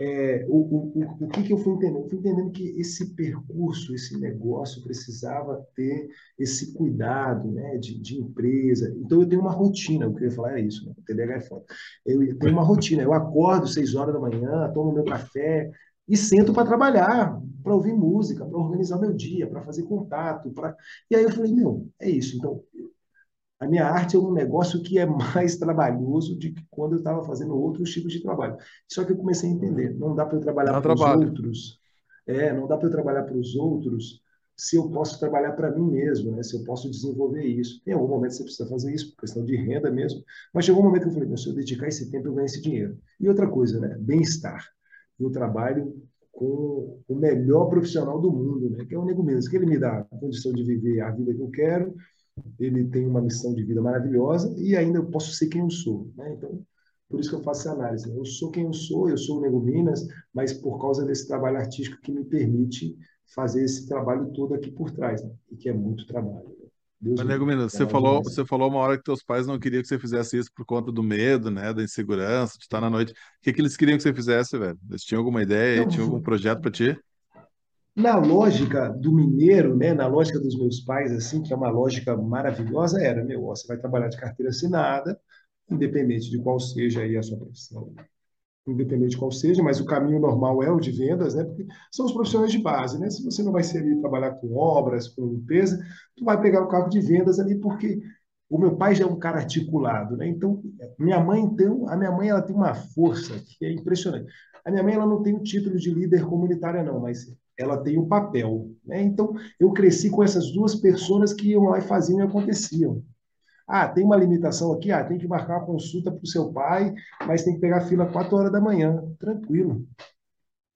É, o, o, o, que, que eu fui entendendo? Eu fui entendendo que esse percurso, esse negócio precisava ter esse cuidado né, de, de empresa. Então, eu tenho uma rotina, o que eu ia falar é isso, né? o TDAH é foda. Eu tenho uma rotina, eu acordo seis horas da manhã, tomo meu café, e sento para trabalhar, para ouvir música, para organizar meu dia, para fazer contato. Pra... E aí eu falei, meu, é isso. Então, a minha arte é um negócio que é [LAUGHS] mais trabalhoso do que quando eu estava fazendo outros tipos de trabalho. Só que eu comecei a entender, não dá para eu trabalhar para os outros. É, não dá para eu trabalhar para os outros se eu posso trabalhar para mim mesmo, né? se eu posso desenvolver isso. Em algum momento você precisa fazer isso, por questão de renda mesmo. Mas chegou um momento que eu falei, se eu dedicar esse tempo, eu ganho esse dinheiro. E outra coisa, né? bem-estar eu trabalho com o melhor profissional do mundo, né? que é o Nego Mendes, que ele me dá a condição de viver a vida que eu quero, ele tem uma missão de vida maravilhosa e ainda eu posso ser quem eu sou. Né? Então, por isso que eu faço essa análise. Eu sou quem eu sou, eu sou o Nego Minas, mas por causa desse trabalho artístico que me permite fazer esse trabalho todo aqui por trás, né? e que é muito trabalho. Deus Mas, Nego você falou, você falou uma hora que teus pais não queriam que você fizesse isso por conta do medo, né, da insegurança, de estar na noite. O que, que eles queriam que você fizesse, velho? Eles tinham alguma ideia, não, tinham algum projeto para ti? Na lógica do mineiro, né, na lógica dos meus pais, assim, que é uma lógica maravilhosa, era, meu, você vai trabalhar de carteira assinada, independente de qual seja aí a sua profissão independente qual seja, mas o caminho normal é o de vendas, né? Porque são os profissionais de base, né? Se você não vai ser ali trabalhar com obras, com limpeza, tu vai pegar o cargo de vendas ali porque o meu pai já é um cara articulado, né? Então, minha mãe então, a minha mãe ela tem uma força que é impressionante. A minha mãe ela não tem o título de líder comunitária não, mas ela tem o papel, né? Então, eu cresci com essas duas pessoas que iam lá e faziam e aconteciam. Ah, tem uma limitação aqui, ah, tem que marcar uma consulta para o seu pai, mas tem que pegar fila 4 horas da manhã. Tranquilo.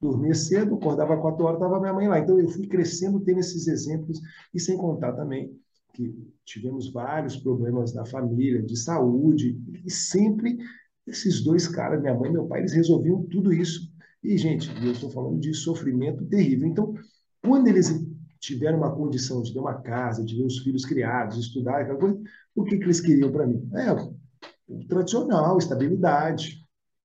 dormia cedo, acordava quatro horas, estava minha mãe lá. Então eu fui crescendo tendo esses exemplos e sem contar também que tivemos vários problemas na família, de saúde, e sempre esses dois caras, minha mãe e meu pai, eles resolviam tudo isso. E, gente, eu estou falando de sofrimento terrível. Então, quando eles tiveram uma condição de ter uma casa, de ver os filhos criados, estudar, aquela coisa, o que, que eles queriam para mim? É, o tradicional, estabilidade.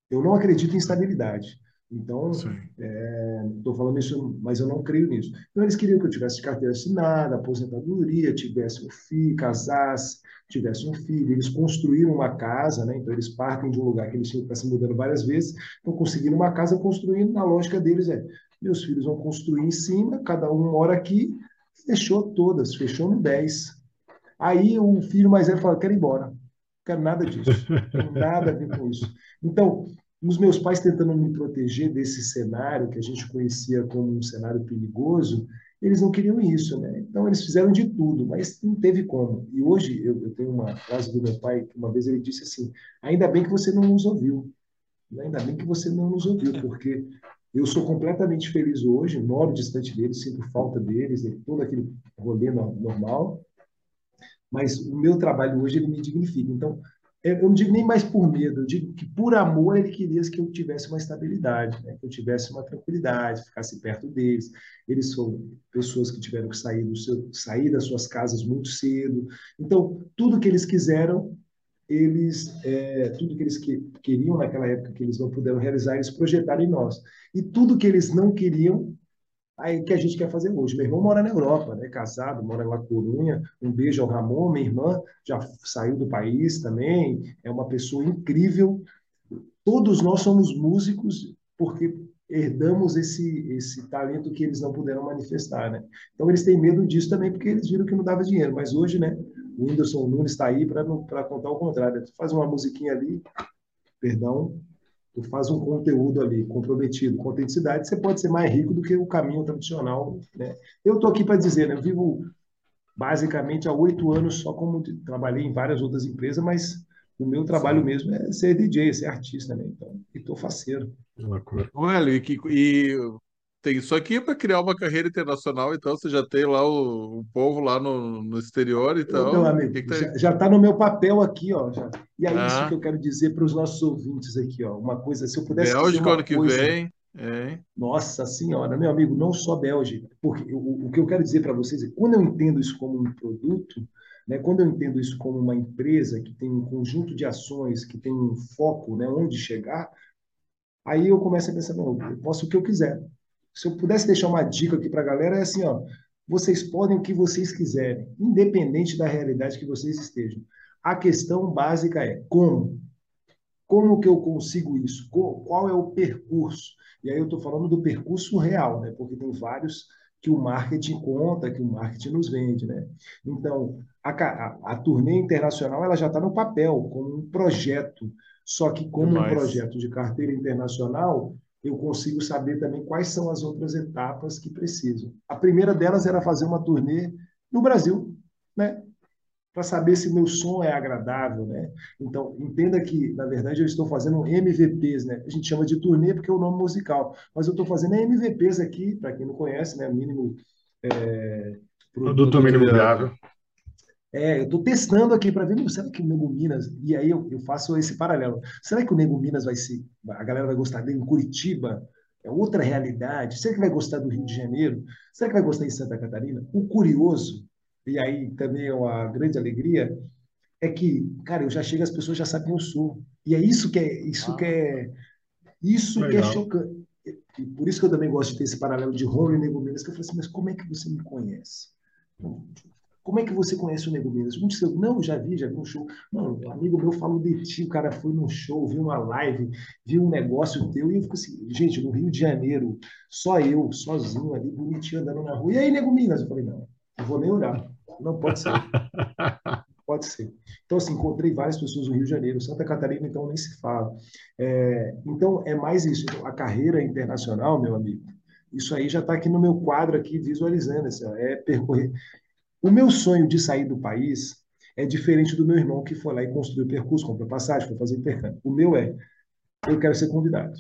Eu não acredito em estabilidade. Então, estou é, falando isso, mas eu não creio nisso. Então, eles queriam que eu tivesse carteira assinada, aposentadoria, tivesse um filho, casasse, tivesse um filho. Eles construíram uma casa, né? então eles partem de um lugar que eles tinham que estar se mudando várias vezes, então conseguiram uma casa construindo, na lógica deles é, meus filhos vão construir em cima, cada um mora aqui, fechou todas, fechou no 10. Aí o filho mais velho fala, quero ir embora, quero nada disso, não nada a ver com isso. Então, os meus pais tentando me proteger desse cenário que a gente conhecia como um cenário perigoso, eles não queriam isso, né? Então eles fizeram de tudo, mas não teve como. E hoje eu, eu tenho uma frase do meu pai que uma vez ele disse assim: ainda bem que você não nos ouviu, ainda bem que você não nos ouviu, porque eu sou completamente feliz hoje, moro distante deles, sinto falta deles, de todo aquele rolê normal, mas o meu trabalho hoje ele me dignifica. Então eu não digo nem mais por medo, eu digo que por amor ele queria que eu tivesse uma estabilidade, né? que eu tivesse uma tranquilidade, ficasse perto deles. Eles são pessoas que tiveram que sair, do seu, sair das suas casas muito cedo. Então, tudo que eles quiseram, eles é, tudo que eles que, queriam naquela época que eles não puderam realizar, eles projetaram em nós. E tudo que eles não queriam, Aí que a gente quer fazer hoje. Meu irmão mora na Europa, né? casado, mora em La Corunha. Um beijo ao Ramon, minha irmã já saiu do país também, é uma pessoa incrível. Todos nós somos músicos porque herdamos esse, esse talento que eles não puderam manifestar. Né? Então eles têm medo disso também porque eles viram que não dava dinheiro. Mas hoje, né, o Whindersson Nunes está aí para contar o contrário. Tu faz uma musiquinha ali, perdão, tu faz um conteúdo ali comprometido com autenticidade, você pode ser mais rico do que o caminho tradicional. Né? Eu estou aqui para dizer, né? eu vivo basicamente há oito anos só como trabalhei em várias outras empresas, mas o meu trabalho Sim. mesmo é ser DJ, ser artista, né? Então, estou faceiro. Olha, e, e tem isso aqui para criar uma carreira internacional, então você já tem lá o, o povo lá no, no exterior, então. Meu amigo, que que tá... já está no meu papel aqui, ó. Já. E é ah. isso que eu quero dizer para os nossos ouvintes aqui, ó. Uma coisa, se eu pudesse. Bélgica ano que coisa... vem. É. Nossa Senhora, meu amigo, não só Bélgica, porque o, o que eu quero dizer para vocês é quando eu entendo isso como um produto, né, quando eu entendo isso como uma empresa que tem um conjunto de ações, que tem um foco, né, onde chegar, aí eu começo a pensar, não, eu posso o que eu quiser. Se eu pudesse deixar uma dica aqui para a galera, é assim, ó, vocês podem o que vocês quiserem, independente da realidade que vocês estejam. A questão básica é como? Como que eu consigo isso? Qual é o percurso? E aí eu estou falando do percurso real, né? Porque tem vários que o marketing conta, que o marketing nos vende, né? Então, a, a, a turnê internacional ela já está no papel, como um projeto. Só que como Demais. um projeto de carteira internacional, eu consigo saber também quais são as outras etapas que precisam. A primeira delas era fazer uma turnê no Brasil, né? Para saber se meu som é agradável, né? Então, entenda que, na verdade, eu estou fazendo MVPs, né? A gente chama de turnê porque é o nome musical, mas eu estou fazendo MVPs aqui, para quem não conhece, né? Mínimo. É, produto mínimo viável. É, eu estou testando aqui para ver, será que o Nego Minas, e aí eu, eu, faço esse paralelo, será que o Nego Minas vai ser, a galera vai gostar dele em Curitiba? É outra realidade. Será que vai gostar do Rio de Janeiro? Será que vai gostar em Santa Catarina? O curioso, e aí também é uma grande alegria, é que, cara, eu já chego, as pessoas já sabem quem eu sou. E é isso que é, isso ah, que é, isso legal. que é chocante. E por isso que eu também gosto de ter esse paralelo de Rony e Nego Minas, que eu falei assim, mas como é que você me conhece? Como é que você conhece o Nego Minas? Muito cedo. Não, já vi, já vi um show. Mano, um amigo meu falou de ti, o cara foi num show, viu uma live, viu um negócio teu, e eu fico assim, gente, no Rio de Janeiro, só eu, sozinho ali, bonitinho, andando na rua. E aí, Nego Minas? Eu falei, não, não vou nem olhar. Não pode ser. [LAUGHS] pode ser. Então, assim, encontrei várias pessoas no Rio de Janeiro, Santa Catarina, então nem se fala. É, então, é mais isso. A carreira internacional, meu amigo, isso aí já está aqui no meu quadro aqui visualizando, assim, é percorrer. O meu sonho de sair do país é diferente do meu irmão que foi lá e construiu o percurso, comprou passagem, foi fazer intercâmbio. O meu é, eu quero ser convidado.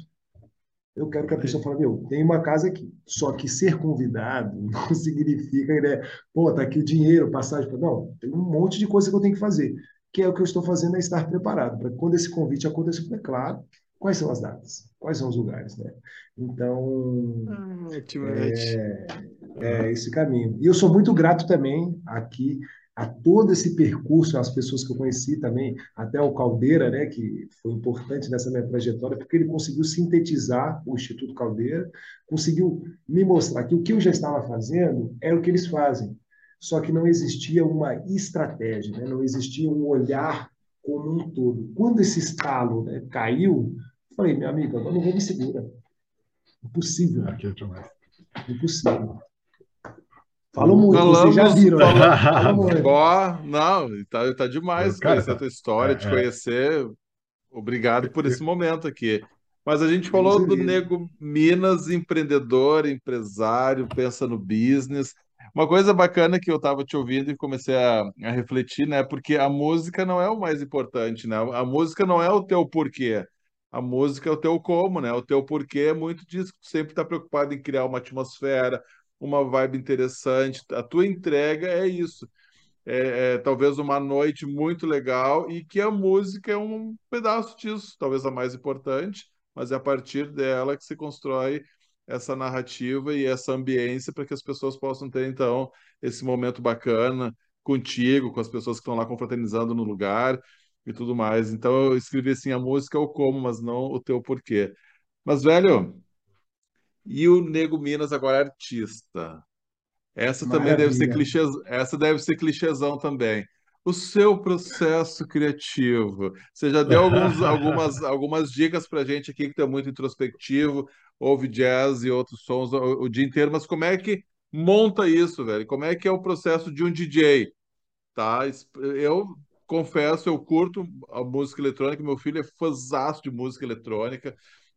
Eu quero que a pessoa fale, meu, tem uma casa aqui. Só que ser convidado [LAUGHS] não significa, né? Pô, tá aqui o dinheiro, passagem. Não, tem um monte de coisa que eu tenho que fazer. Que é o que eu estou fazendo, é estar preparado. Para quando esse convite acontecer, é claro, quais são as datas? Quais são os lugares, né? Então, ah, é, é esse caminho. E eu sou muito grato também aqui a todo esse percurso, as pessoas que eu conheci também, até o Caldeira, né, que foi importante nessa minha trajetória, porque ele conseguiu sintetizar o Instituto Caldeira, conseguiu me mostrar que o que eu já estava fazendo era o que eles fazem, só que não existia uma estratégia, né, não existia um olhar como um todo. Quando esse estalo né, caiu, eu falei, meu amigo, agora não vou me segurar. Impossível. Impossível. Falo muito, Falamos, vocês já viram. Né? Ó, não, tá, tá demais cara, conhecer a tua história, é, te é. conhecer. Obrigado por esse momento aqui. Mas a gente falou do Nego Minas, empreendedor, empresário, pensa no business. Uma coisa bacana que eu estava te ouvindo e comecei a, a, refletir, né? Porque a música não é o mais importante, né? A música não é o teu porquê. A música é o teu como, né? O teu porquê é muito disso. Sempre está preocupado em criar uma atmosfera, uma vibe interessante. A tua entrega é isso. É, é, talvez uma noite muito legal e que a música é um pedaço disso, talvez a mais importante, mas é a partir dela que se constrói essa narrativa e essa ambiência para que as pessoas possam ter, então, esse momento bacana contigo, com as pessoas que estão lá confraternizando no lugar e tudo mais. Então, eu escrevi assim: a música é o como, mas não o teu porquê. Mas, velho, e o Nego Minas agora é artista. Essa Maravilha. também deve ser clichê, essa deve ser clichêzão também. O seu processo criativo. Você já deu alguns, [LAUGHS] algumas, algumas dicas para gente aqui que está muito introspectivo, ouve jazz e outros sons o, o dia inteiro, mas como é que monta isso, velho? Como é que é o processo de um DJ? Tá? Eu confesso, eu curto a música eletrônica, meu filho é fãzaço de música eletrônica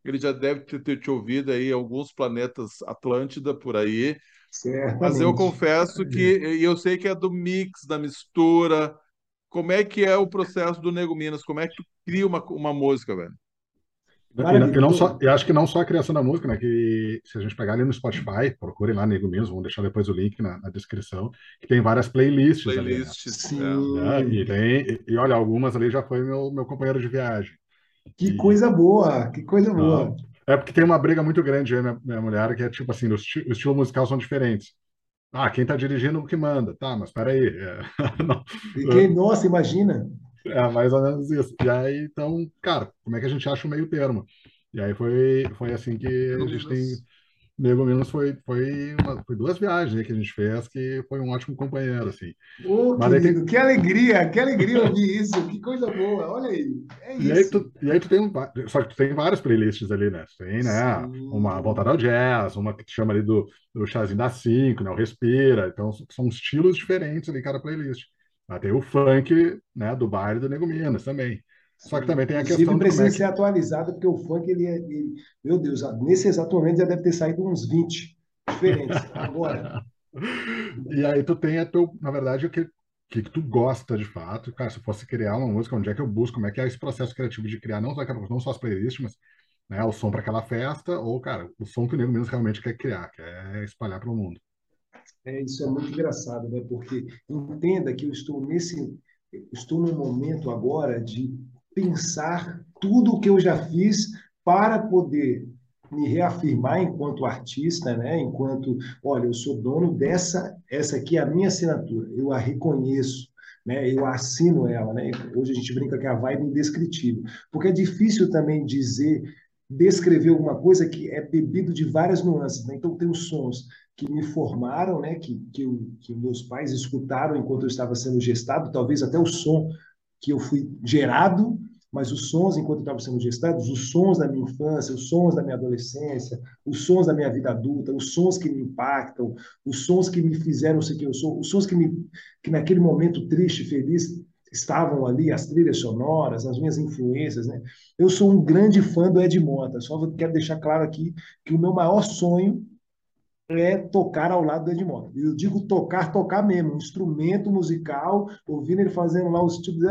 ele já deve ter, ter te ouvido aí alguns planetas Atlântida por aí. Certamente. Mas eu confesso que e eu sei que é do mix, da mistura. Como é que é o processo do Nego Minas? Como é que tu cria uma, uma música, velho? E, não só, eu acho que não só a criação da música, né? Que se a gente pegar ali no Spotify, procurem lá Nego Minas, vamos deixar depois o link na, na descrição, que tem várias playlists. Playlists, ali, né? é. E, tem, e olha, algumas ali já foi meu, meu companheiro de viagem. Que e... coisa boa, que coisa boa. É porque tem uma briga muito grande aí, minha, minha mulher, que é tipo assim, os, esti os estilos musicais são diferentes. Ah, quem tá dirigindo o que manda. Tá, mas peraí. É, [LAUGHS] não, e quem, nossa, imagina. É mais ou menos isso. E aí, então, cara, como é que a gente acha o meio termo? E aí foi, foi assim que a gente tem Nego Minas foi, foi, uma, foi duas viagens que a gente fez, que foi um ótimo companheiro, assim. Oh, Mas querido, tem... que alegria, que alegria ouvir isso, que coisa boa, olha aí, é e Aí tu, e aí tu tem, só que tu tem várias playlists ali, né? Tu tem, né, Sim. uma voltada ao jazz, uma que te chama ali do, do chazinho da 5, né, o Respira, então são estilos diferentes ali, cada playlist. Aí tem o funk, né, do baile do Nego Minas também. Só que também tem a questão. precisa é ser atualizado, porque o funk, ele, é, ele, meu Deus, nesse exato momento já deve ter saído uns 20 diferentes. [LAUGHS] Agora. e aí tu tem a teu, na verdade, o que, que tu gosta de fato. Cara, se eu fosse criar uma música, onde é que eu busco? Como é que é esse processo criativo de criar não só, não só as playlists, mas né, o som para aquela festa, ou, cara, o som que o nego mesmo realmente quer criar, quer espalhar para o mundo. É, isso é muito engraçado, né? Porque entenda que eu estou nesse, estou num momento agora de pensar tudo o que eu já fiz para poder me reafirmar enquanto artista, né? Enquanto, olha, eu sou dono dessa, essa aqui é a minha assinatura, eu a reconheço, né? Eu assino ela, né? Hoje a gente brinca que é a vibe indescritível, porque é difícil também dizer, descrever alguma coisa que é bebido de várias nuances, né? Então tem os sons que me formaram, né? Que, que, que meus pais escutaram enquanto eu estava sendo gestado, talvez até o som que eu fui gerado, mas os sons enquanto estava sendo gestado, os sons da minha infância, os sons da minha adolescência, os sons da minha vida adulta, os sons que me impactam, os sons que me fizeram ser quem eu sou, os sons que, me, que naquele momento triste, feliz, estavam ali, as trilhas sonoras, as minhas influências. Né? Eu sou um grande fã do Ed Mota, só quero deixar claro aqui que o meu maior sonho é tocar ao lado do Edmond. Eu digo tocar, tocar mesmo, um instrumento musical, ouvindo ele fazendo lá os tipos,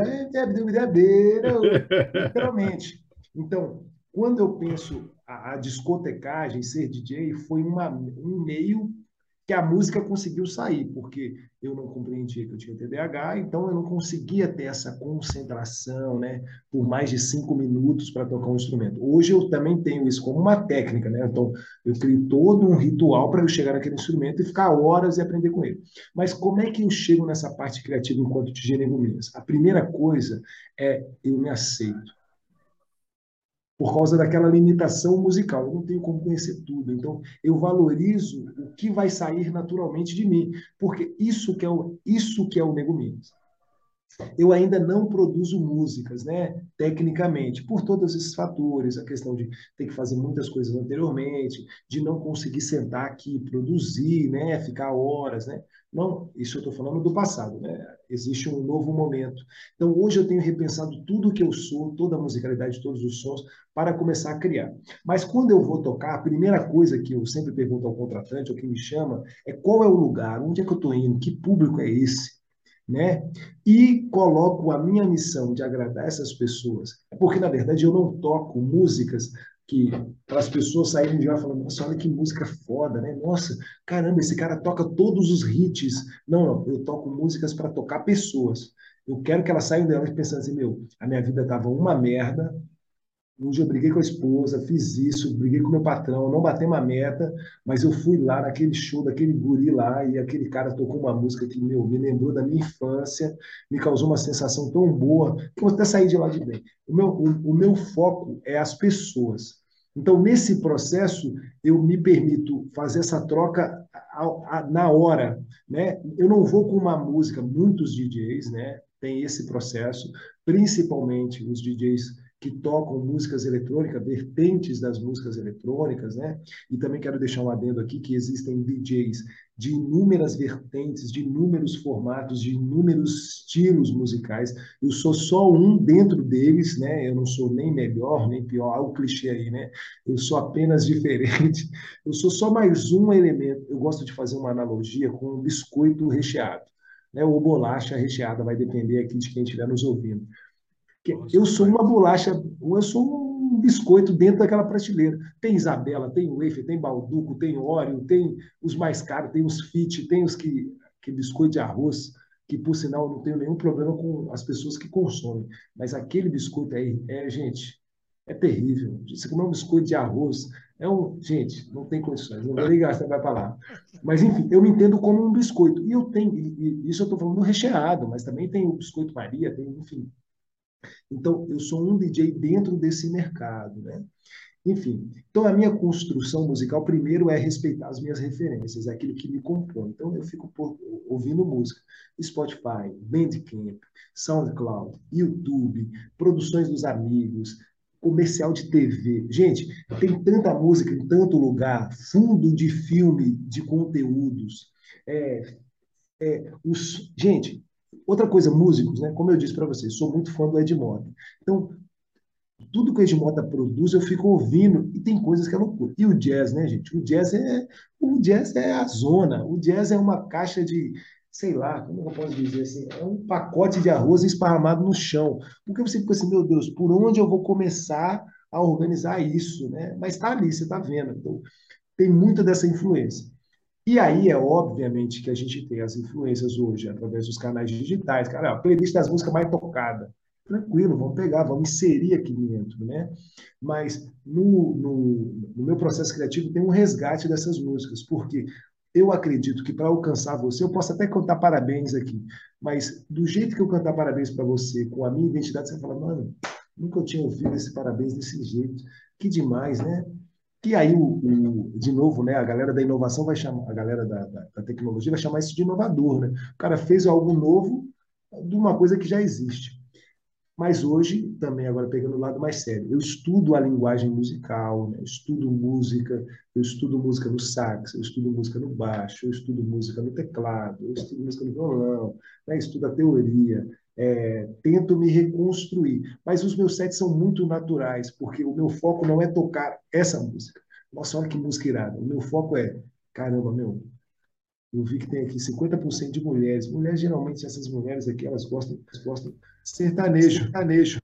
literalmente. Então, Quando eu penso a discotecagem, ser DJ, foi uma, um meio que a música conseguiu sair, porque eu não compreendia que eu tinha TDAH, então eu não conseguia ter essa concentração, né, por mais de cinco minutos para tocar um instrumento. Hoje eu também tenho isso como uma técnica, né? Então eu crio todo um ritual para eu chegar naquele instrumento e ficar horas e aprender com ele. Mas como é que eu chego nessa parte criativa enquanto DJ Minas? A primeira coisa é eu me aceito por causa daquela limitação musical. Eu não tenho como conhecer tudo. Então, eu valorizo o que vai sair naturalmente de mim, porque isso que é o, isso que é o Nego Minas. Eu ainda não produzo músicas, né, tecnicamente, por todos esses fatores, a questão de ter que fazer muitas coisas anteriormente, de não conseguir sentar aqui, produzir, né, ficar horas, né? Não, isso eu estou falando do passado, né? Existe um novo momento. Então, hoje eu tenho repensado tudo que eu sou, toda a musicalidade, todos os sons, para começar a criar. Mas quando eu vou tocar, a primeira coisa que eu sempre pergunto ao contratante, ou que me chama, é qual é o lugar, onde é que eu estou indo, que público é esse? Né? E coloco a minha missão de agradar essas pessoas, porque na verdade eu não toco músicas que as pessoas saírem de lá falando, nossa, olha que música foda, né? Nossa, caramba, esse cara toca todos os hits. Não, não, eu toco músicas para tocar pessoas. Eu quero que elas saiam delas pensando assim, meu, a minha vida estava uma merda, dia eu briguei com a esposa, fiz isso, briguei com meu patrão, não batei uma meta, mas eu fui lá naquele show daquele guri lá e aquele cara tocou uma música que, meu, me lembrou da minha infância, me causou uma sensação tão boa que eu até saí de lá de bem. O meu, o, o meu foco é as pessoas. Então, nesse processo, eu me permito fazer essa troca na hora, né? Eu não vou com uma música, muitos DJs, né? Tem esse processo, principalmente os DJs que tocam músicas eletrônicas, vertentes das músicas eletrônicas, né? E também quero deixar um adendo aqui que existem DJs de inúmeras vertentes, de inúmeros formatos, de inúmeros estilos musicais. Eu sou só um dentro deles, né? Eu não sou nem melhor nem pior, olha o clichê aí, né? Eu sou apenas [LAUGHS] diferente. Eu sou só mais um elemento. Eu gosto de fazer uma analogia com um biscoito recheado, né? Ou bolacha recheada, vai depender aqui de quem estiver nos ouvindo. Eu sou uma bolacha, eu sou um biscoito dentro daquela prateleira. Tem Isabela, tem Wafer, tem Balduco, tem Oreo, tem os mais caros, tem os Fit, tem os que, que biscoito de arroz, que por sinal não tenho nenhum problema com as pessoas que consomem. Mas aquele biscoito aí, é, gente, é terrível. Você comer um biscoito de arroz, é um. Gente, não tem condições, não vou nem gastar, vai para lá. Mas, enfim, eu me entendo como um biscoito. E eu tenho, e, isso eu estou falando recheado, mas também tem o biscoito Maria, tem, enfim, então, eu sou um DJ dentro desse mercado, né? Enfim, então a minha construção musical, primeiro, é respeitar as minhas referências, é aquilo que me compõe. Então, eu fico ouvindo música. Spotify, Bandcamp, SoundCloud, YouTube, produções dos amigos, comercial de TV. Gente, tem tanta música em tanto lugar, fundo de filme, de conteúdos. É, é, os, gente, Outra coisa, músicos, né? Como eu disse para vocês, sou muito fã do Ed Mota. Então, tudo que o Ed Mota produz, eu fico ouvindo e tem coisas que não curto. E o jazz, né, gente? O jazz é o jazz é a zona. O jazz é uma caixa de, sei lá, como eu posso dizer assim, é um pacote de arroz esparramado no chão. Porque você fica assim, meu Deus, por onde eu vou começar a organizar isso, né? Mas está ali, você está vendo. Então, tem muita dessa influência. E aí é obviamente que a gente tem as influências hoje através dos canais digitais. Cara, a playlist das músicas mais tocada. Tranquilo, vamos pegar, vamos inserir aqui dentro, né? Mas no, no, no meu processo criativo tem um resgate dessas músicas, porque eu acredito que para alcançar você, eu posso até cantar parabéns aqui, mas do jeito que eu cantar parabéns para você, com a minha identidade, você fala, mano, nunca eu tinha ouvido esse parabéns desse jeito. Que demais, né? Que aí, o, o, de novo, né, a galera da inovação vai chamar, a galera da, da, da, tecnologia vai chamar isso de inovador. Né? O cara fez algo novo de uma coisa que já existe. Mas hoje, também agora pegando o lado mais sério, eu estudo a linguagem musical, né? eu estudo música, eu estudo música no sax, eu estudo música no baixo, eu estudo música no teclado, eu estudo música no violão, né? estudo a teoria, é, tento me reconstruir. Mas os meus sets são muito naturais, porque o meu foco não é tocar essa música. Nossa, olha que música irada. O meu foco é, caramba, meu, eu vi que tem aqui 50% de mulheres. Mulheres, geralmente, essas mulheres aqui, elas gostam, elas gostam sertanejo, sertanejo.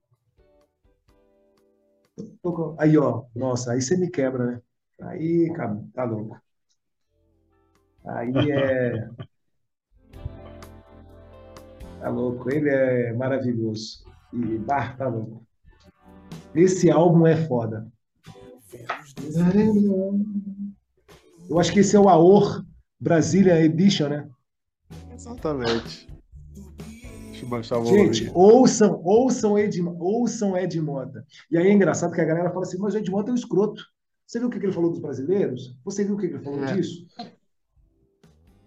Aí, ó, nossa, aí você me quebra, né? Aí, cara, tá louco. Aí é. [LAUGHS] Tá louco, ele é maravilhoso. E bah, tá louco. Esse álbum é foda. Eu acho que esse é o Aor Brasília Edition, né? Exatamente. Deixa eu baixar o Gente, ouçam, ouçam Ed, ouçam Ed Mota. E aí é engraçado que a galera fala assim, mas o Ed Mota é um escroto. Você viu o que ele falou dos brasileiros? Você viu o que ele falou é. disso?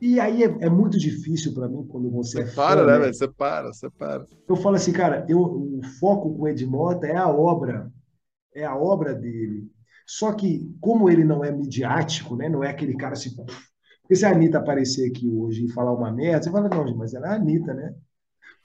E aí é, é muito difícil para mim quando você. Você é para, né, velho? Você para, você para. Eu falo assim, cara, eu, o foco com o Ed Mota é a obra. É a obra dele. Só que, como ele não é midiático, né? Não é aquele cara assim. Porque se a Anitta aparecer aqui hoje e falar uma merda, você fala, não, mas ela é a Anitta, né?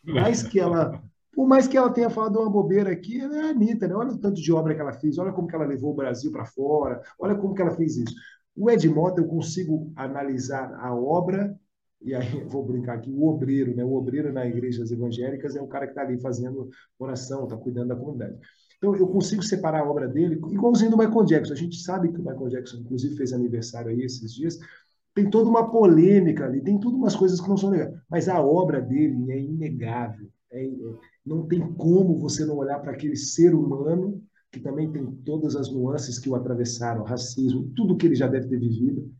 Por mais que ela. Por mais que ela tenha falado uma bobeira aqui, ela é a Anitta, né? Olha o tanto de obra que ela fez, olha como que ela levou o Brasil para fora, olha como que ela fez isso. O Ed Mota, eu consigo analisar a obra, e aí vou brincar aqui, o obreiro, né? O obreiro nas igrejas evangélicas é o cara que está ali fazendo oração, está cuidando da comunidade. Então, eu consigo separar a obra dele, igualzinho do Michael Jackson. A gente sabe que o Michael Jackson, inclusive, fez aniversário aí esses dias. Tem toda uma polêmica ali, tem tudo umas coisas que não são legais. Mas a obra dele é inegável. É, é, não tem como você não olhar para aquele ser humano que também tem todas as nuances que o atravessaram, racismo, tudo que ele já deve ter vivido.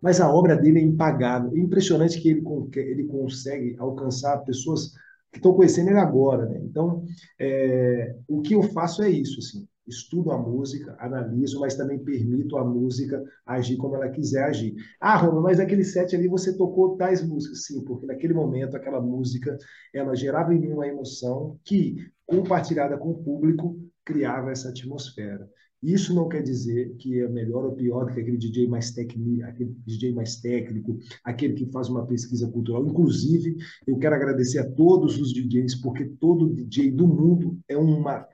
Mas a obra dele é impagável. É impressionante que ele, ele consegue alcançar pessoas que estão conhecendo ele agora. Né? Então, é, o que eu faço é isso. Assim, estudo a música, analiso, mas também permito a música agir como ela quiser agir. Ah, Roma, mas aquele set ali você tocou tais músicas. Sim, porque naquele momento aquela música ela gerava em mim uma emoção que, compartilhada com o público, criava essa atmosfera. Isso não quer dizer que é melhor ou pior do que aquele DJ mais técnico, aquele DJ mais técnico, aquele que faz uma pesquisa cultural. Inclusive, eu quero agradecer a todos os DJs, porque todo DJ do mundo é uma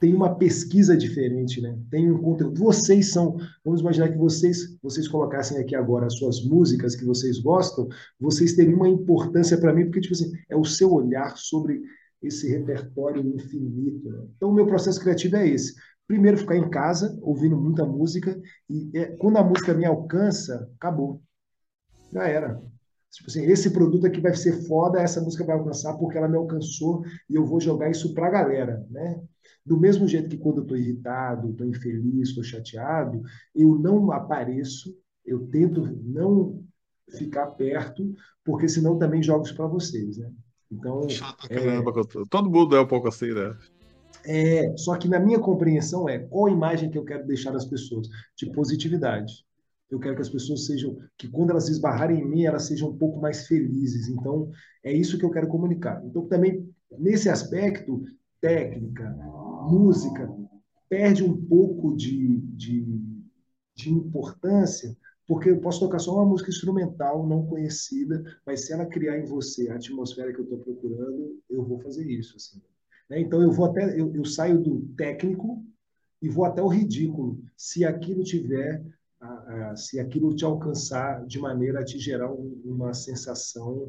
tem uma pesquisa diferente, né? Tem um conteúdo. Vocês são, vamos imaginar que vocês, vocês colocassem aqui agora as suas músicas que vocês gostam, vocês teriam uma importância para mim, porque tipo assim, é o seu olhar sobre esse repertório infinito. Né? Então, o meu processo criativo é esse. Primeiro, ficar em casa, ouvindo muita música, e é, quando a música me alcança, acabou. Já era. Tipo assim, esse produto aqui vai ser foda, essa música vai alcançar porque ela me alcançou e eu vou jogar isso para a galera, né? Do mesmo jeito que quando eu estou irritado, estou infeliz, estou chateado, eu não apareço, eu tento não ficar perto, porque senão também jogo isso para vocês, né? Então, é, todo mundo é um pouco assim, né? É, só que na minha compreensão é qual a imagem que eu quero deixar das pessoas? De positividade. Eu quero que as pessoas sejam, que quando elas esbarrarem em mim, elas sejam um pouco mais felizes. Então, é isso que eu quero comunicar. Então, também, nesse aspecto, técnica, música, perde um pouco de, de, de importância porque eu posso tocar só uma música instrumental não conhecida, mas se ela criar em você a atmosfera que eu estou procurando, eu vou fazer isso. Assim. Né? Então eu vou até eu, eu, saio do técnico e vou até o ridículo, se aquilo tiver, se aquilo te alcançar de maneira a te gerar um, uma sensação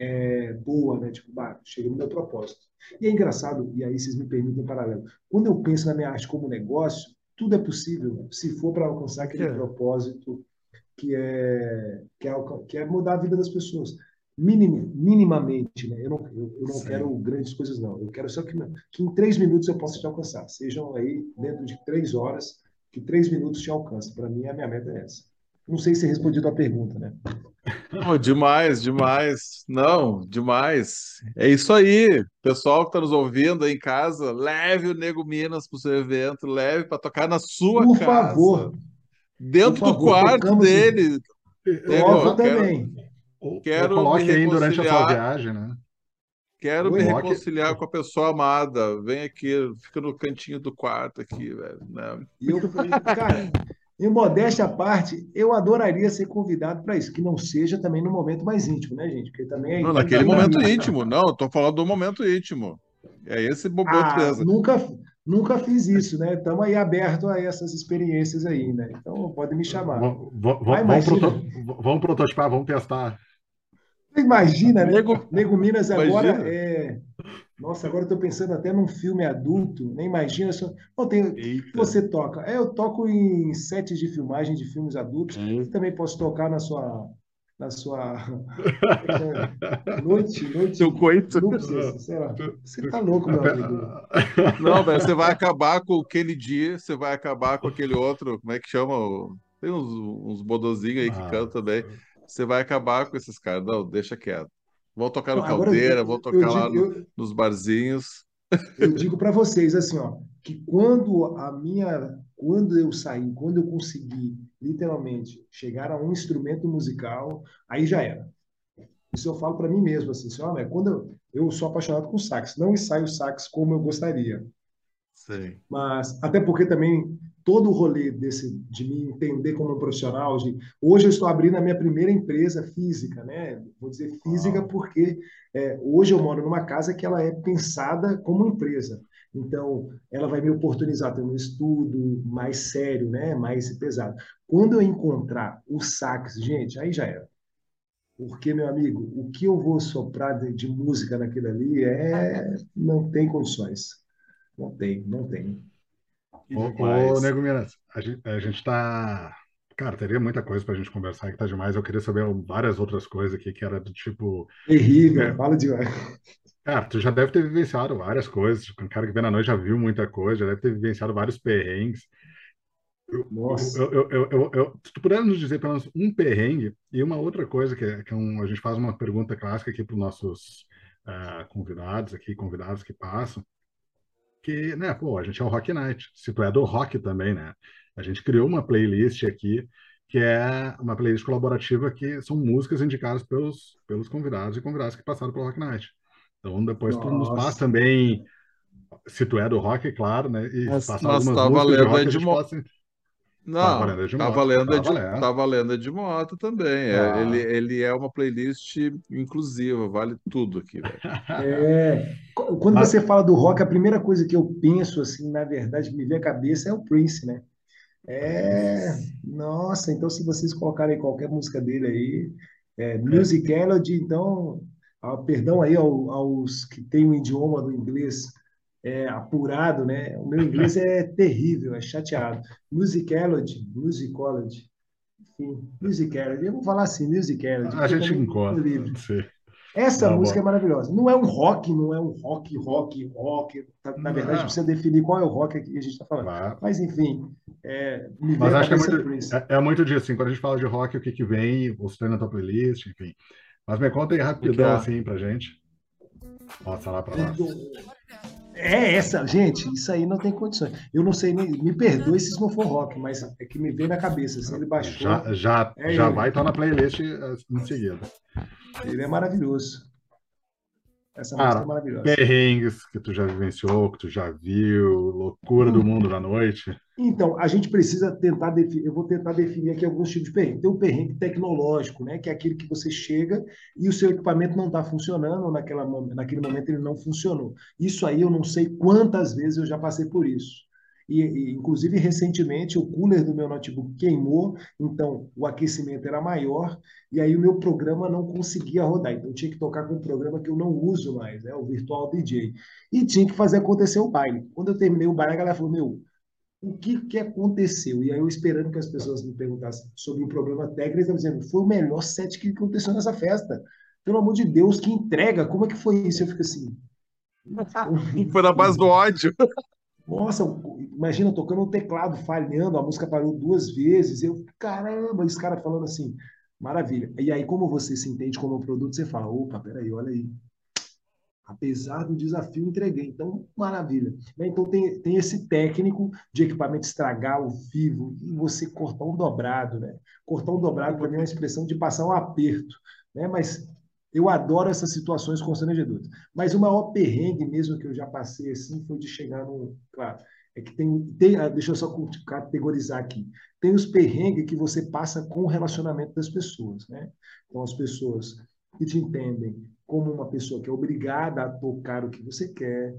é, boa, né? Tipo, bah, cheguei no meu propósito. E é engraçado, e aí vocês me permitem um paralelo. Quando eu penso na minha arte como negócio, tudo é possível se for para alcançar aquele é. propósito que é, que é, que é mudar a vida das pessoas. Minim, minimamente, né? Eu não, eu, eu não quero grandes coisas, não. Eu quero só que, que em três minutos eu possa te alcançar. Sejam aí dentro de três horas, que três minutos te alcance. Para mim, a minha meta é essa. Não sei se respondi a pergunta, né? Não, demais, demais. Não, demais. É isso aí. Pessoal que está nos ouvindo aí em casa, leve o Nego Minas para o seu evento, leve para tocar na sua Por casa. Por favor dentro favor, do quarto dele. Eu também. Quero coloque aí durante a sua viagem, né? Quero me reconciliar com a pessoa amada. Vem aqui, fica no cantinho do quarto aqui, velho. Né? E eu, cara, em modéstia à parte, eu adoraria ser convidado para isso, que não seja também no momento mais íntimo, né, gente? Porque também é não, naquele momento íntimo, não, estou falando do momento íntimo. É esse bobo ah, Nunca, Nunca fiz isso, né? Estamos aí aberto a essas experiências aí, né? Então pode me chamar. Vamos, vamos, proto... vamos prototipar, vamos testar. Imagina, né? Nego, Nego Minas agora é. Nossa, agora eu estou pensando até num filme adulto, nem imagina só. Oh, tem... Você toca? É, eu toco em sets de filmagem de filmes adultos. Hum. Também posso tocar na sua na sua noite, noite. Seu coito. sei lá. Você tá louco, meu amigo. Não, velho, você vai acabar com o Kennedy, você vai acabar com aquele outro, como é que chama? Tem uns, uns bodozinhos aí que ah, cantam também. Você vai acabar com esses caras. Não, deixa quieto. Vão tocar no Caldeira, vão tocar lá no, nos barzinhos. Eu digo para vocês assim, ó, que quando a minha, quando eu saí, quando eu consegui literalmente chegar a um instrumento musical, aí já era. Isso eu falo para mim mesmo assim, assim ó, quando eu, eu sou apaixonado com sax, não ensaio sax como eu gostaria. Sim. Mas até porque também todo o rolê desse de me entender como um profissional, de hoje eu estou abrindo a minha primeira empresa física, né? Vou dizer física porque é, hoje eu moro numa casa que ela é pensada como empresa. Então, ela vai me oportunizar ter um estudo mais sério, né? Mais pesado. Quando eu encontrar o sax, gente, aí já era. Porque, meu amigo, o que eu vou soprar de, de música naquilo ali é não tem condições. Não tem, não tem. Ô, ô, Nego Minas, a gente, a gente tá. Cara, teria muita coisa pra gente conversar que tá demais. Eu queria saber várias outras coisas aqui que era do tipo. Terrível, é... fala demais. Cara, tu já deve ter vivenciado várias coisas. O cara que vem na noite já viu muita coisa, já deve ter vivenciado vários perrengues. Nossa. Eu, eu, eu, eu, se tu puder nos dizer pelo menos um perrengue e uma outra coisa, que, é, que é um, a gente faz uma pergunta clássica aqui para os nossos uh, convidados aqui, convidados que passam, que, né, pô, a gente é o Rock Night. Se tu é do rock também, né? A gente criou uma playlist aqui que é uma playlist colaborativa que são músicas indicadas pelos, pelos convidados e convidadas que passaram pelo Rock Night. Então, depois Nossa. tu nos passa também, se tu é do rock, claro, né? E mas, algumas tá músicas de rock, de mo... Não, tá valendo de tá moto. Tá valendo, tá, de, valendo de moto também. É, ah. ele, ele é uma playlist inclusiva, vale tudo aqui. Velho. [LAUGHS] É, quando Mas... você fala do rock, a primeira coisa que eu penso, assim, na verdade, que me vem à cabeça é o Prince, né? É, nossa, então se vocês colocarem qualquer música dele aí, é, Musicality, então, ah, perdão aí aos que têm o idioma do inglês é, apurado, né? O meu inglês é terrível, é chateado. Musicology, musicology, enfim, musicology. Eu vou falar assim, musicology. A gente encontra. Essa tá música bom. é maravilhosa. Não é um rock, não é um rock, rock, rock. Tá, na verdade, não. precisa definir qual é o rock que a gente está falando. Claro. Mas, enfim, é, me Mas acho que é muito, é, é muito disso, assim, quando a gente fala de rock, o que, que vem, você tem na tua playlist, enfim. Mas me conta aí rapidão, assim, pra gente. Mostra lá pra nós. É essa, gente, isso aí não tem condições. Eu não sei nem, me perdoe se isso não for rock, mas é que me veio na cabeça. Assim, ele baixou. Já, já, é já vai estar na playlist eh, em seguida. Ele é maravilhoso. Essa música é maravilhosa. Perrengues que tu já vivenciou, que tu já viu, loucura do mundo da noite. Então, a gente precisa tentar definir, eu vou tentar definir aqui alguns tipos de perrengue. Tem o perrengue tecnológico, né? que é aquele que você chega e o seu equipamento não está funcionando, naquela, naquele momento ele não funcionou. Isso aí eu não sei quantas vezes eu já passei por isso. E, e, inclusive, recentemente, o cooler do meu notebook queimou, então o aquecimento era maior, e aí o meu programa não conseguia rodar. Então, tinha que tocar com um programa que eu não uso mais, né, o Virtual DJ. E tinha que fazer acontecer o baile. Quando eu terminei o baile, a galera falou: Meu, o que, que aconteceu? E aí, eu esperando que as pessoas me perguntassem sobre o problema técnico, eles estavam dizendo: Foi o melhor set que aconteceu nessa festa. Pelo amor de Deus, que entrega! Como é que foi isso? Eu fico assim. [LAUGHS] Foi na base do ódio. Nossa, imagina tocando um teclado falhando, a música parou duas vezes. Eu, caramba, esse cara falando assim, maravilha. E aí, como você se entende como um produto, você fala: opa, peraí, olha aí. Apesar do desafio, entreguei. Então, maravilha. Né, então, tem, tem esse técnico de equipamento estragar ao vivo e você cortar um dobrado, né? Cortar um dobrado, para mim, é uma expressão de passar um aperto. Né? Mas eu adoro essas situações constrangedoras. Mas o maior perrengue mesmo que eu já passei assim foi de chegar no. Claro, é que tem. tem ah, deixa eu só categorizar aqui. Tem os perrengues que você passa com o relacionamento das pessoas. Né? Então, as pessoas que te entendem como uma pessoa que é obrigada a tocar o que você quer,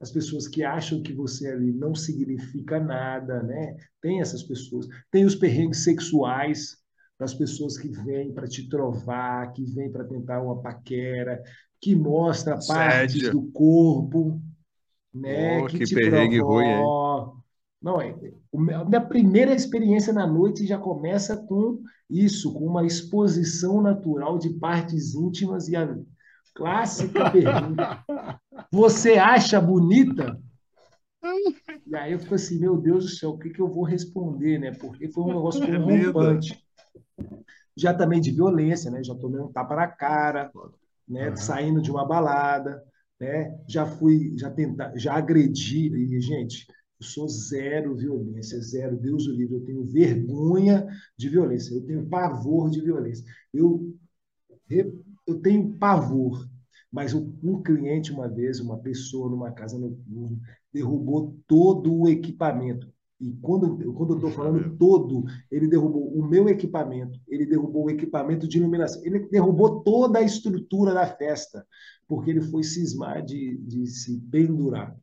as pessoas que acham que você ali não significa nada, né? Tem essas pessoas. Tem os perrengues sexuais, para as pessoas que vêm para te trovar, que vêm para tentar uma paquera, que mostra partes do corpo, né? Oh, que, que te perrengue ruim, hein? Não, é, a minha primeira experiência na noite já começa com isso, com uma exposição natural de partes íntimas e a clássica pergunta: Você acha bonita? E aí eu fico assim, meu Deus do céu, o que, que eu vou responder, né? Porque foi um negócio rompante. Já também de violência, né? Já tomei um tapa na cara, né? Uhum. Saindo de uma balada, né? Já fui, já tentar, já agredi, e gente, eu sou zero violência, zero, Deus o livre. Eu tenho vergonha de violência, eu tenho pavor de violência. Eu, eu tenho pavor. Mas um cliente, uma vez, uma pessoa numa casa noturna, derrubou todo o equipamento. E quando, quando eu estou falando todo, ele derrubou o meu equipamento, ele derrubou o equipamento de iluminação, ele derrubou toda a estrutura da festa, porque ele foi cismar de, de se pendurar.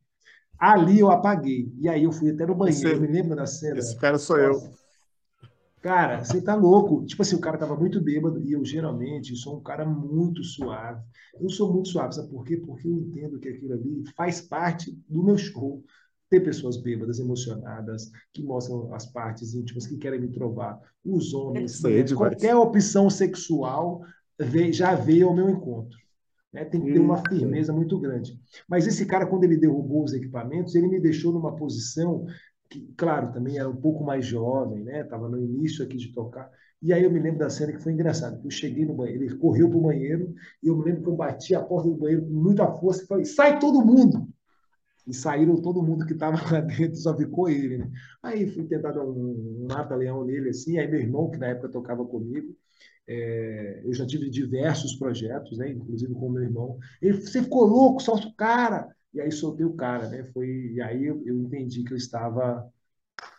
Ali eu apaguei. E aí eu fui até no banheiro, eu me lembro da cena. Esse cara sou eu. Cara, você tá louco. Tipo assim, o cara tava muito bêbado e eu geralmente sou um cara muito suave. Eu sou muito suave, sabe por quê? Porque eu entendo que aquilo ali faz parte do meu show. Ter pessoas bêbadas, emocionadas, que mostram as partes íntimas, que querem me trovar. Os homens, né? qualquer opção sexual já veio ao meu encontro. Né? Tem que ter uma firmeza muito grande. Mas esse cara, quando ele derrubou os equipamentos, ele me deixou numa posição que, claro, também era um pouco mais jovem, né? Estava no início aqui de tocar. E aí eu me lembro da cena que foi engraçada. Eu cheguei no banheiro, ele correu para o banheiro, e eu me lembro que eu bati a porta do banheiro com muita força e falei: sai todo mundo! E saíram todo mundo que estava lá [LAUGHS] dentro, só ficou ele. Né? Aí fui tentar dar um, um mata-leão nele, assim. Aí meu irmão, que na época tocava comigo, é, eu já tive diversos projetos, né, inclusive com meu irmão. Ele, você ficou louco, solta o cara. E aí soltei o cara, né? Foi, e aí eu, eu entendi que eu estava,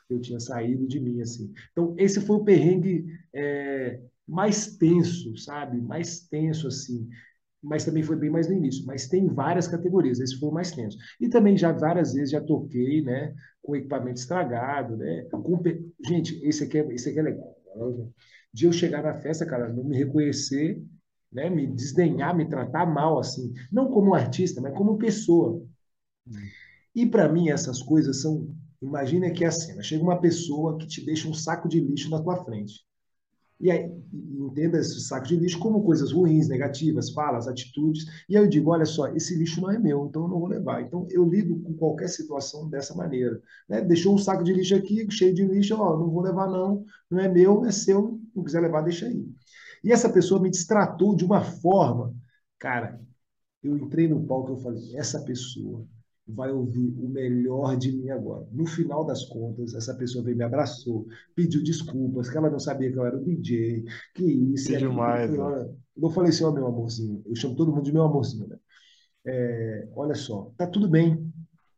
eu tinha saído de mim, assim. Então, esse foi o perrengue é, mais tenso, sabe? Mais tenso, assim. Mas também foi bem mais no início. Mas tem várias categorias, esse foi o mais tenso. E também já várias vezes já toquei, né? Com equipamento estragado, né? Com... Gente, esse aqui, é, esse aqui é legal de eu chegar na festa, cara, não me reconhecer, né, me desdenhar, me tratar mal, assim, não como artista, mas como pessoa. E para mim essas coisas são, imagina que é a cena, chega uma pessoa que te deixa um saco de lixo na tua frente. E aí, entenda esse saco de lixo como coisas ruins, negativas, falas, atitudes. E aí eu digo, olha só, esse lixo não é meu, então eu não vou levar. Então eu lido com qualquer situação dessa maneira. Né? Deixou um saco de lixo aqui, cheio de lixo, ó, não vou levar não, não é meu, é seu, não quiser levar, deixa aí. E essa pessoa me distratou de uma forma, cara, eu entrei no palco e eu falei, essa pessoa vai ouvir o melhor de mim agora. No final das contas, essa pessoa veio me abraçou, pediu desculpas, que ela não sabia que eu era o DJ, que isso. Que demais. Eu, né? eu falei assim, ó, oh, meu amorzinho, eu chamo todo mundo de meu amorzinho, né? É, olha só, tá tudo bem,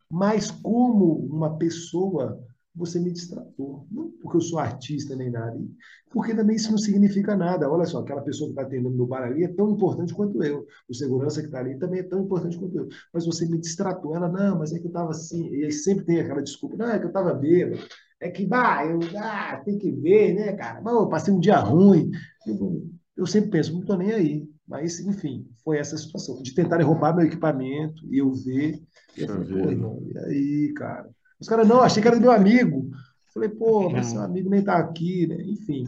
mas como uma pessoa você me distratou. Não porque eu sou artista nem nada, porque também isso não significa nada. Olha só, aquela pessoa que está atendendo no bar ali é tão importante quanto eu. O segurança que está ali também é tão importante quanto eu. Mas você me distratou. Ela, não, mas é que eu estava assim. E aí sempre tem aquela desculpa, não, é que eu estava bêbado. É que, bah, eu, ah, tem que ver, né, cara? Mas eu passei um dia ruim. Eu, eu sempre penso, não estou nem aí. Mas, enfim, foi essa situação. De tentarem roubar meu equipamento e eu ver. E eu falei, pô, irmão, e aí, cara? Os caras, não, achei que era meu amigo. Falei, pô, mas seu amigo nem tá aqui, né? Enfim,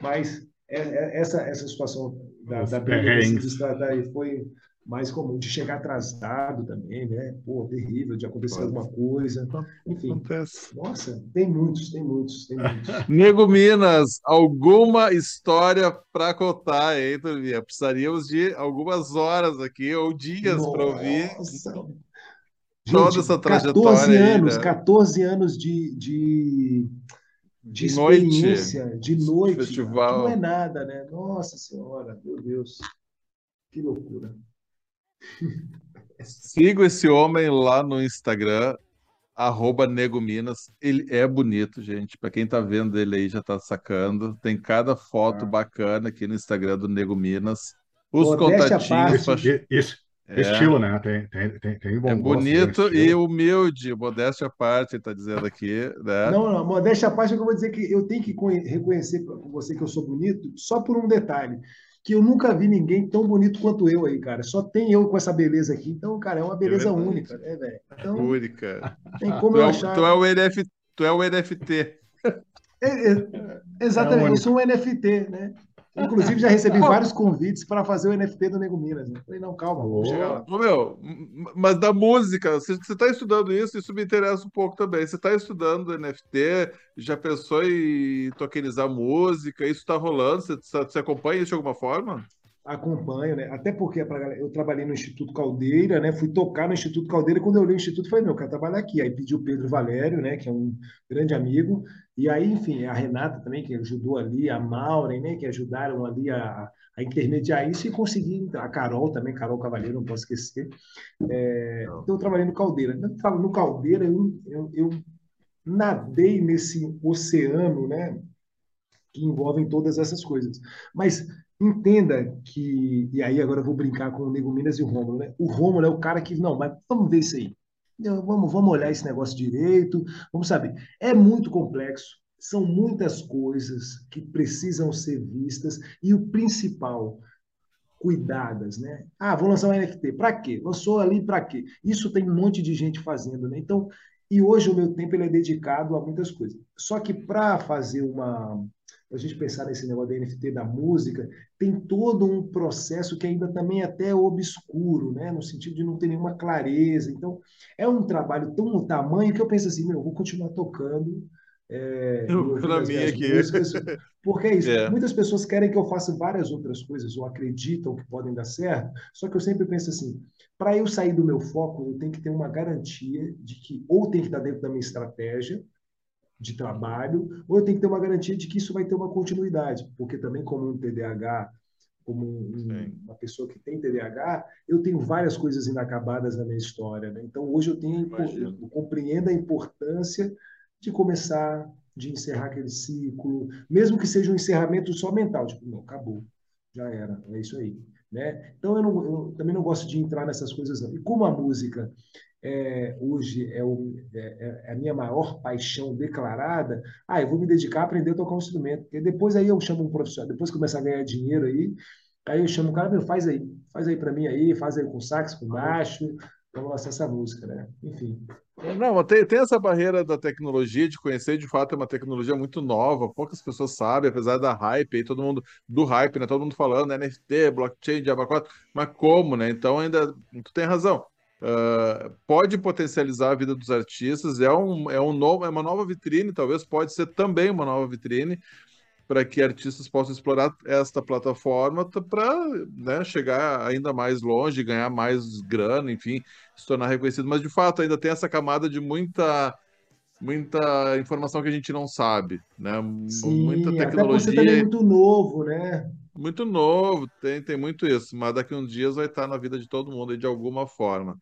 mas é, é, essa, essa situação da, da daí foi mais comum, de chegar atrasado também, né? Pô, terrível, de acontecer Pode. alguma coisa. Enfim, Acontece. nossa, tem muitos, tem muitos, tem muitos. [LAUGHS] Nego Minas, alguma história para contar, hein, Turminha? Precisaríamos de algumas horas aqui, ou dias para ouvir. Gente, toda essa trajetória 14 anos, aí, né? 14 anos de, de, de, experiência, noite, de noite. Festival. Não é nada, né? Nossa Senhora, meu Deus. Que loucura. [LAUGHS] Sigo esse homem lá no Instagram, arroba Nego Minas. Ele é bonito, gente. Para quem tá vendo ele aí já tá sacando. Tem cada foto ah. bacana aqui no Instagram do Nego Minas. Os Pô, contatinhos. Esse, É. Estilo, né? Tem, tem, tem, tem bom é bonito e humilde, modéstia à parte, ele está dizendo aqui. Né? Não, não, modéstia à parte é que eu vou dizer que eu tenho que reconhecer para você que eu sou bonito só por um detalhe, que eu nunca vi ninguém tão bonito quanto eu aí, cara. Só tem eu com essa beleza aqui. Então, cara, é uma beleza é única, né, velho? Então, única. Tem como tu eu é, achar. Tu é o, NF, tu é o NFT. É, é, exatamente, é eu sou um NFT, né? Inclusive, já recebi vários convites para fazer o NFT do Nego Minas. Né? Falei, não, calma, vou chegar lá. Ô, meu, mas da música, você está estudando isso, isso me interessa um pouco também. Você está estudando NFT, já pensou em tokenizar música? Isso está rolando? Você, você acompanha isso de alguma forma? Acompanho, né? Até porque eu trabalhei no Instituto Caldeira, né? Fui tocar no Instituto Caldeira. Quando eu olhei o Instituto, falei, meu, eu quero trabalhar aqui. Aí pediu o Pedro Valério, né? Que é um grande amigo. E aí, enfim, a Renata também, que ajudou ali, a Maureen, né? Que ajudaram ali a, a intermediar isso e conseguir. A Carol também, Carol Cavalheiro, não posso esquecer. É, então, eu trabalhei no Caldeira. No Caldeira, eu, eu, eu nadei nesse oceano, né? Que envolvem todas essas coisas. Mas entenda que, e aí agora eu vou brincar com o Nego Minas e o Rômulo, né? O Rômulo é o cara que, não, mas vamos ver isso aí. Vamos, vamos olhar esse negócio direito, vamos saber. É muito complexo, são muitas coisas que precisam ser vistas e o principal, cuidadas, né? Ah, vou lançar um NFT, para quê? Lançou ali para quê? Isso tem um monte de gente fazendo, né? Então, e hoje o meu tempo ele é dedicado a muitas coisas. Só que para fazer uma a gente pensar nesse negócio da NFT da música, tem todo um processo que ainda também é até obscuro, né? no sentido de não ter nenhuma clareza. Então, é um trabalho tão no tamanho que eu penso assim, meu, eu vou continuar tocando. É, [LAUGHS] para mim aqui. Músicas, porque é isso. É. Muitas pessoas querem que eu faça várias outras coisas, ou acreditam que podem dar certo, só que eu sempre penso assim, para eu sair do meu foco, eu tenho que ter uma garantia de que ou tem que estar dentro da minha estratégia, de trabalho, ou eu tenho que ter uma garantia de que isso vai ter uma continuidade, porque também como um TDAH, como um, uma pessoa que tem TDAH, eu tenho várias coisas inacabadas na minha história. Né? Então hoje eu tenho eu, eu compreendo a importância de começar, de encerrar aquele ciclo, mesmo que seja um encerramento só mental, tipo, não, acabou, já era, é isso aí. Né? Então eu, não, eu também não gosto de entrar nessas coisas. Não. E como a música é, hoje é, o, é, é, a minha maior paixão declarada, ah, eu vou me dedicar a aprender a tocar um instrumento. Porque depois aí eu chamo um profissional, depois começar a ganhar dinheiro aí, aí eu chamo o cara, meu, faz aí, faz aí para mim aí, faz aí com sax, com baixo, vamos lançar essa música, né? Enfim. É, não, tem, tem essa barreira da tecnologia, de conhecer, de fato, é uma tecnologia muito nova, poucas pessoas sabem, apesar da hype, aí todo mundo, do hype, né? Todo mundo falando, NFT, blockchain, 4, mas como, né? Então ainda, tu tem razão Uh, pode potencializar a vida dos artistas, é, um, é, um novo, é uma nova vitrine, talvez pode ser também uma nova vitrine para que artistas possam explorar esta plataforma para né, chegar ainda mais longe, ganhar mais grana, enfim, se tornar reconhecido. Mas de fato ainda tem essa camada de muita muita informação que a gente não sabe, né? Sim, muita tecnologia. Até também é muito novo, né? Muito novo, tem, tem muito isso, mas daqui uns dias vai estar na vida de todo mundo de alguma forma.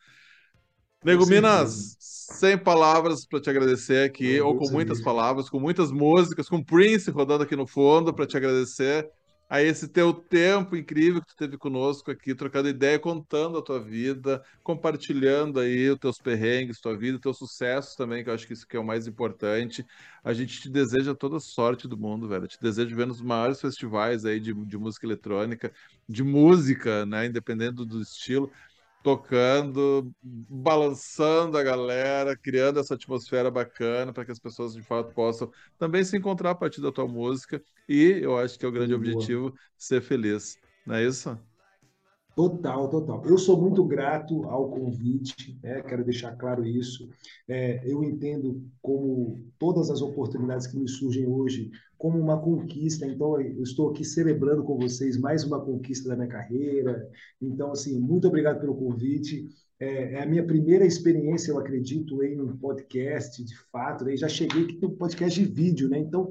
Nego Minas, sem palavras para te agradecer aqui, ou com muitas palavras, com muitas músicas, com Prince rodando aqui no fundo para te agradecer a esse teu tempo incrível que tu teve conosco aqui, trocando ideia, contando a tua vida, compartilhando aí os teus perrengues, tua vida, teu sucesso também, que eu acho que isso que é o mais importante. A gente te deseja toda a sorte do mundo, velho. te desejo ver nos maiores festivais aí de, de música eletrônica, de música, né, independente do estilo tocando, balançando a galera, criando essa atmosfera bacana para que as pessoas de fato possam também se encontrar a partir da tua música e eu acho que é o grande Boa. objetivo ser feliz, não é isso? Total, total. Eu sou muito grato ao convite, né? quero deixar claro isso. É, eu entendo como todas as oportunidades que me surgem hoje como uma conquista. Então, eu estou aqui celebrando com vocês mais uma conquista da minha carreira. Então, assim, muito obrigado pelo convite. É, é a minha primeira experiência, eu acredito, em um podcast, de fato. Né? Já cheguei aqui no podcast de vídeo, né? Então,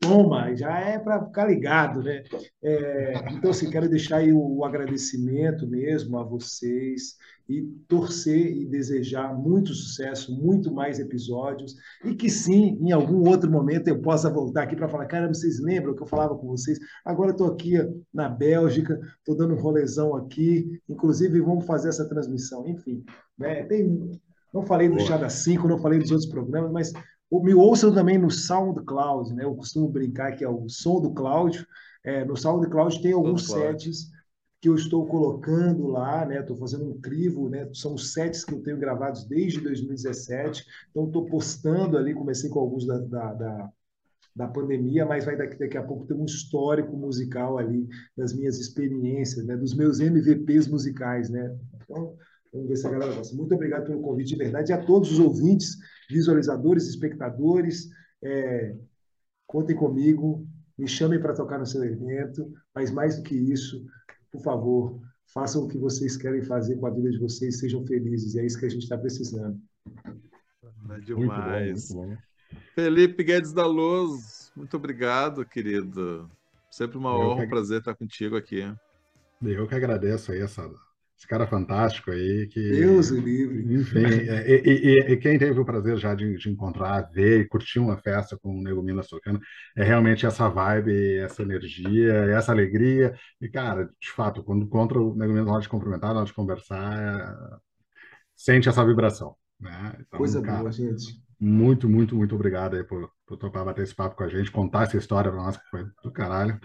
toma, já é para ficar ligado, né? É, então, assim, quero deixar aí o, o agradecimento mesmo a vocês e torcer e desejar muito sucesso, muito mais episódios e que sim, em algum outro momento eu possa voltar aqui para falar, cara, vocês lembram que eu falava com vocês? Agora estou aqui na Bélgica, estou dando um rolezão aqui, inclusive vamos fazer essa transmissão, enfim, né? Tem, não falei do Chá das 5, não falei dos outros programas, mas me ouçam também no SoundCloud, né? Eu costumo brincar que é o som do Cláudio. É, no SoundCloud tem alguns sets que eu estou colocando lá, né? Estou fazendo um crivo, né? São os sets que eu tenho gravados desde 2017. Então estou postando ali, comecei com alguns da, da, da, da pandemia, mas vai daqui, daqui a pouco ter um histórico musical ali das minhas experiências, né? Dos meus MVPs musicais, né? Então vamos ver se a galera gosta. Muito obrigado pelo convite de verdade e a todos os ouvintes, visualizadores, espectadores. É, contem comigo, me chamem para tocar no seu evento, mas mais do que isso, por favor, façam o que vocês querem fazer com a vida de vocês, sejam felizes. É isso que a gente está precisando. É demais. Muito bom, muito bom. Felipe Guedes da Luz, muito obrigado, querido. Sempre uma Eu honra, um prazer estar contigo aqui. Eu que agradeço aí essa esse cara fantástico aí que. Deus o livre. Enfim, é, e, e, e, quem teve o prazer já de, de, encontrar, ver e curtir uma festa com o Nego tocando, é realmente essa vibe, essa energia, essa alegria. E, cara, de fato, quando encontra o Nego Minas na hora de cumprimentar, na hora de conversar, é... sente essa vibração. Né? Então, Coisa cara, boa, gente. Muito, muito, muito obrigado aí por, por topar bater esse papo com a gente, contar essa história pra nós que foi do caralho.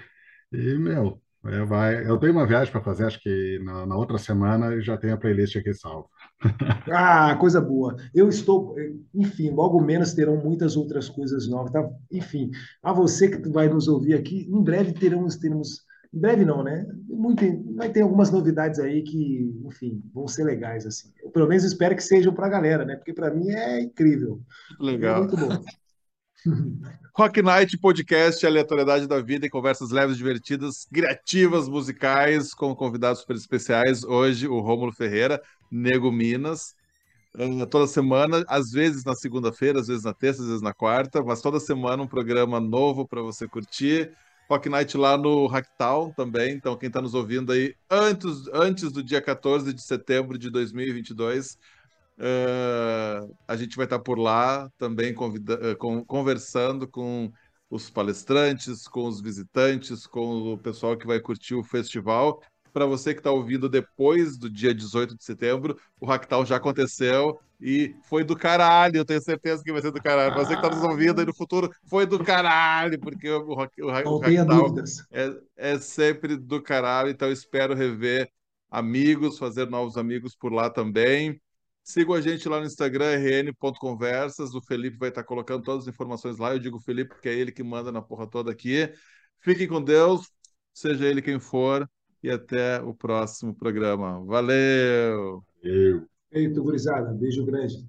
E, meu, é, vai. Eu tenho uma viagem para fazer, acho que na, na, outra semana e já tenho a playlist aqui salva. [LAUGHS] ah, coisa boa. Eu estou, enfim, logo menos terão muitas outras coisas novas. Tá? Enfim, a você que vai nos ouvir aqui, em breve teremos, teremos em breve não, né? Muito, vai ter algumas novidades aí que, enfim, vão ser legais assim. Eu, pelo menos espero que sejam para a galera, né? Porque para mim é incrível. Legal. É muito bom. [LAUGHS] Rock Night Podcast, aleatoriedade da vida e conversas leves, divertidas, criativas, musicais, com convidados super especiais. Hoje, o Rômulo Ferreira, Nego Minas. Uh, toda semana, às vezes na segunda-feira, às vezes na terça, às vezes na quarta, mas toda semana um programa novo para você curtir. Rock Night lá no Hacktown também. Então, quem está nos ouvindo aí antes, antes do dia 14 de setembro de 2022 Uh, a gente vai estar por lá também convida, uh, com, conversando com os palestrantes, com os visitantes, com o pessoal que vai curtir o festival. Para você que está ouvindo depois do dia 18 de setembro, o Hacktown já aconteceu e foi do caralho. Eu tenho certeza que vai ser do caralho. Para você que está nos ouvindo aí no futuro, foi do caralho, porque o, o, o, o Hacktown é, é sempre do caralho. Então, espero rever amigos, fazer novos amigos por lá também. Sigam a gente lá no Instagram, rn.conversas. O Felipe vai estar colocando todas as informações lá. Eu digo Felipe porque é ele que manda na porra toda aqui. Fiquem com Deus, seja ele quem for, e até o próximo programa. Valeu! Valeu. Eita, gurizada. Beijo grande.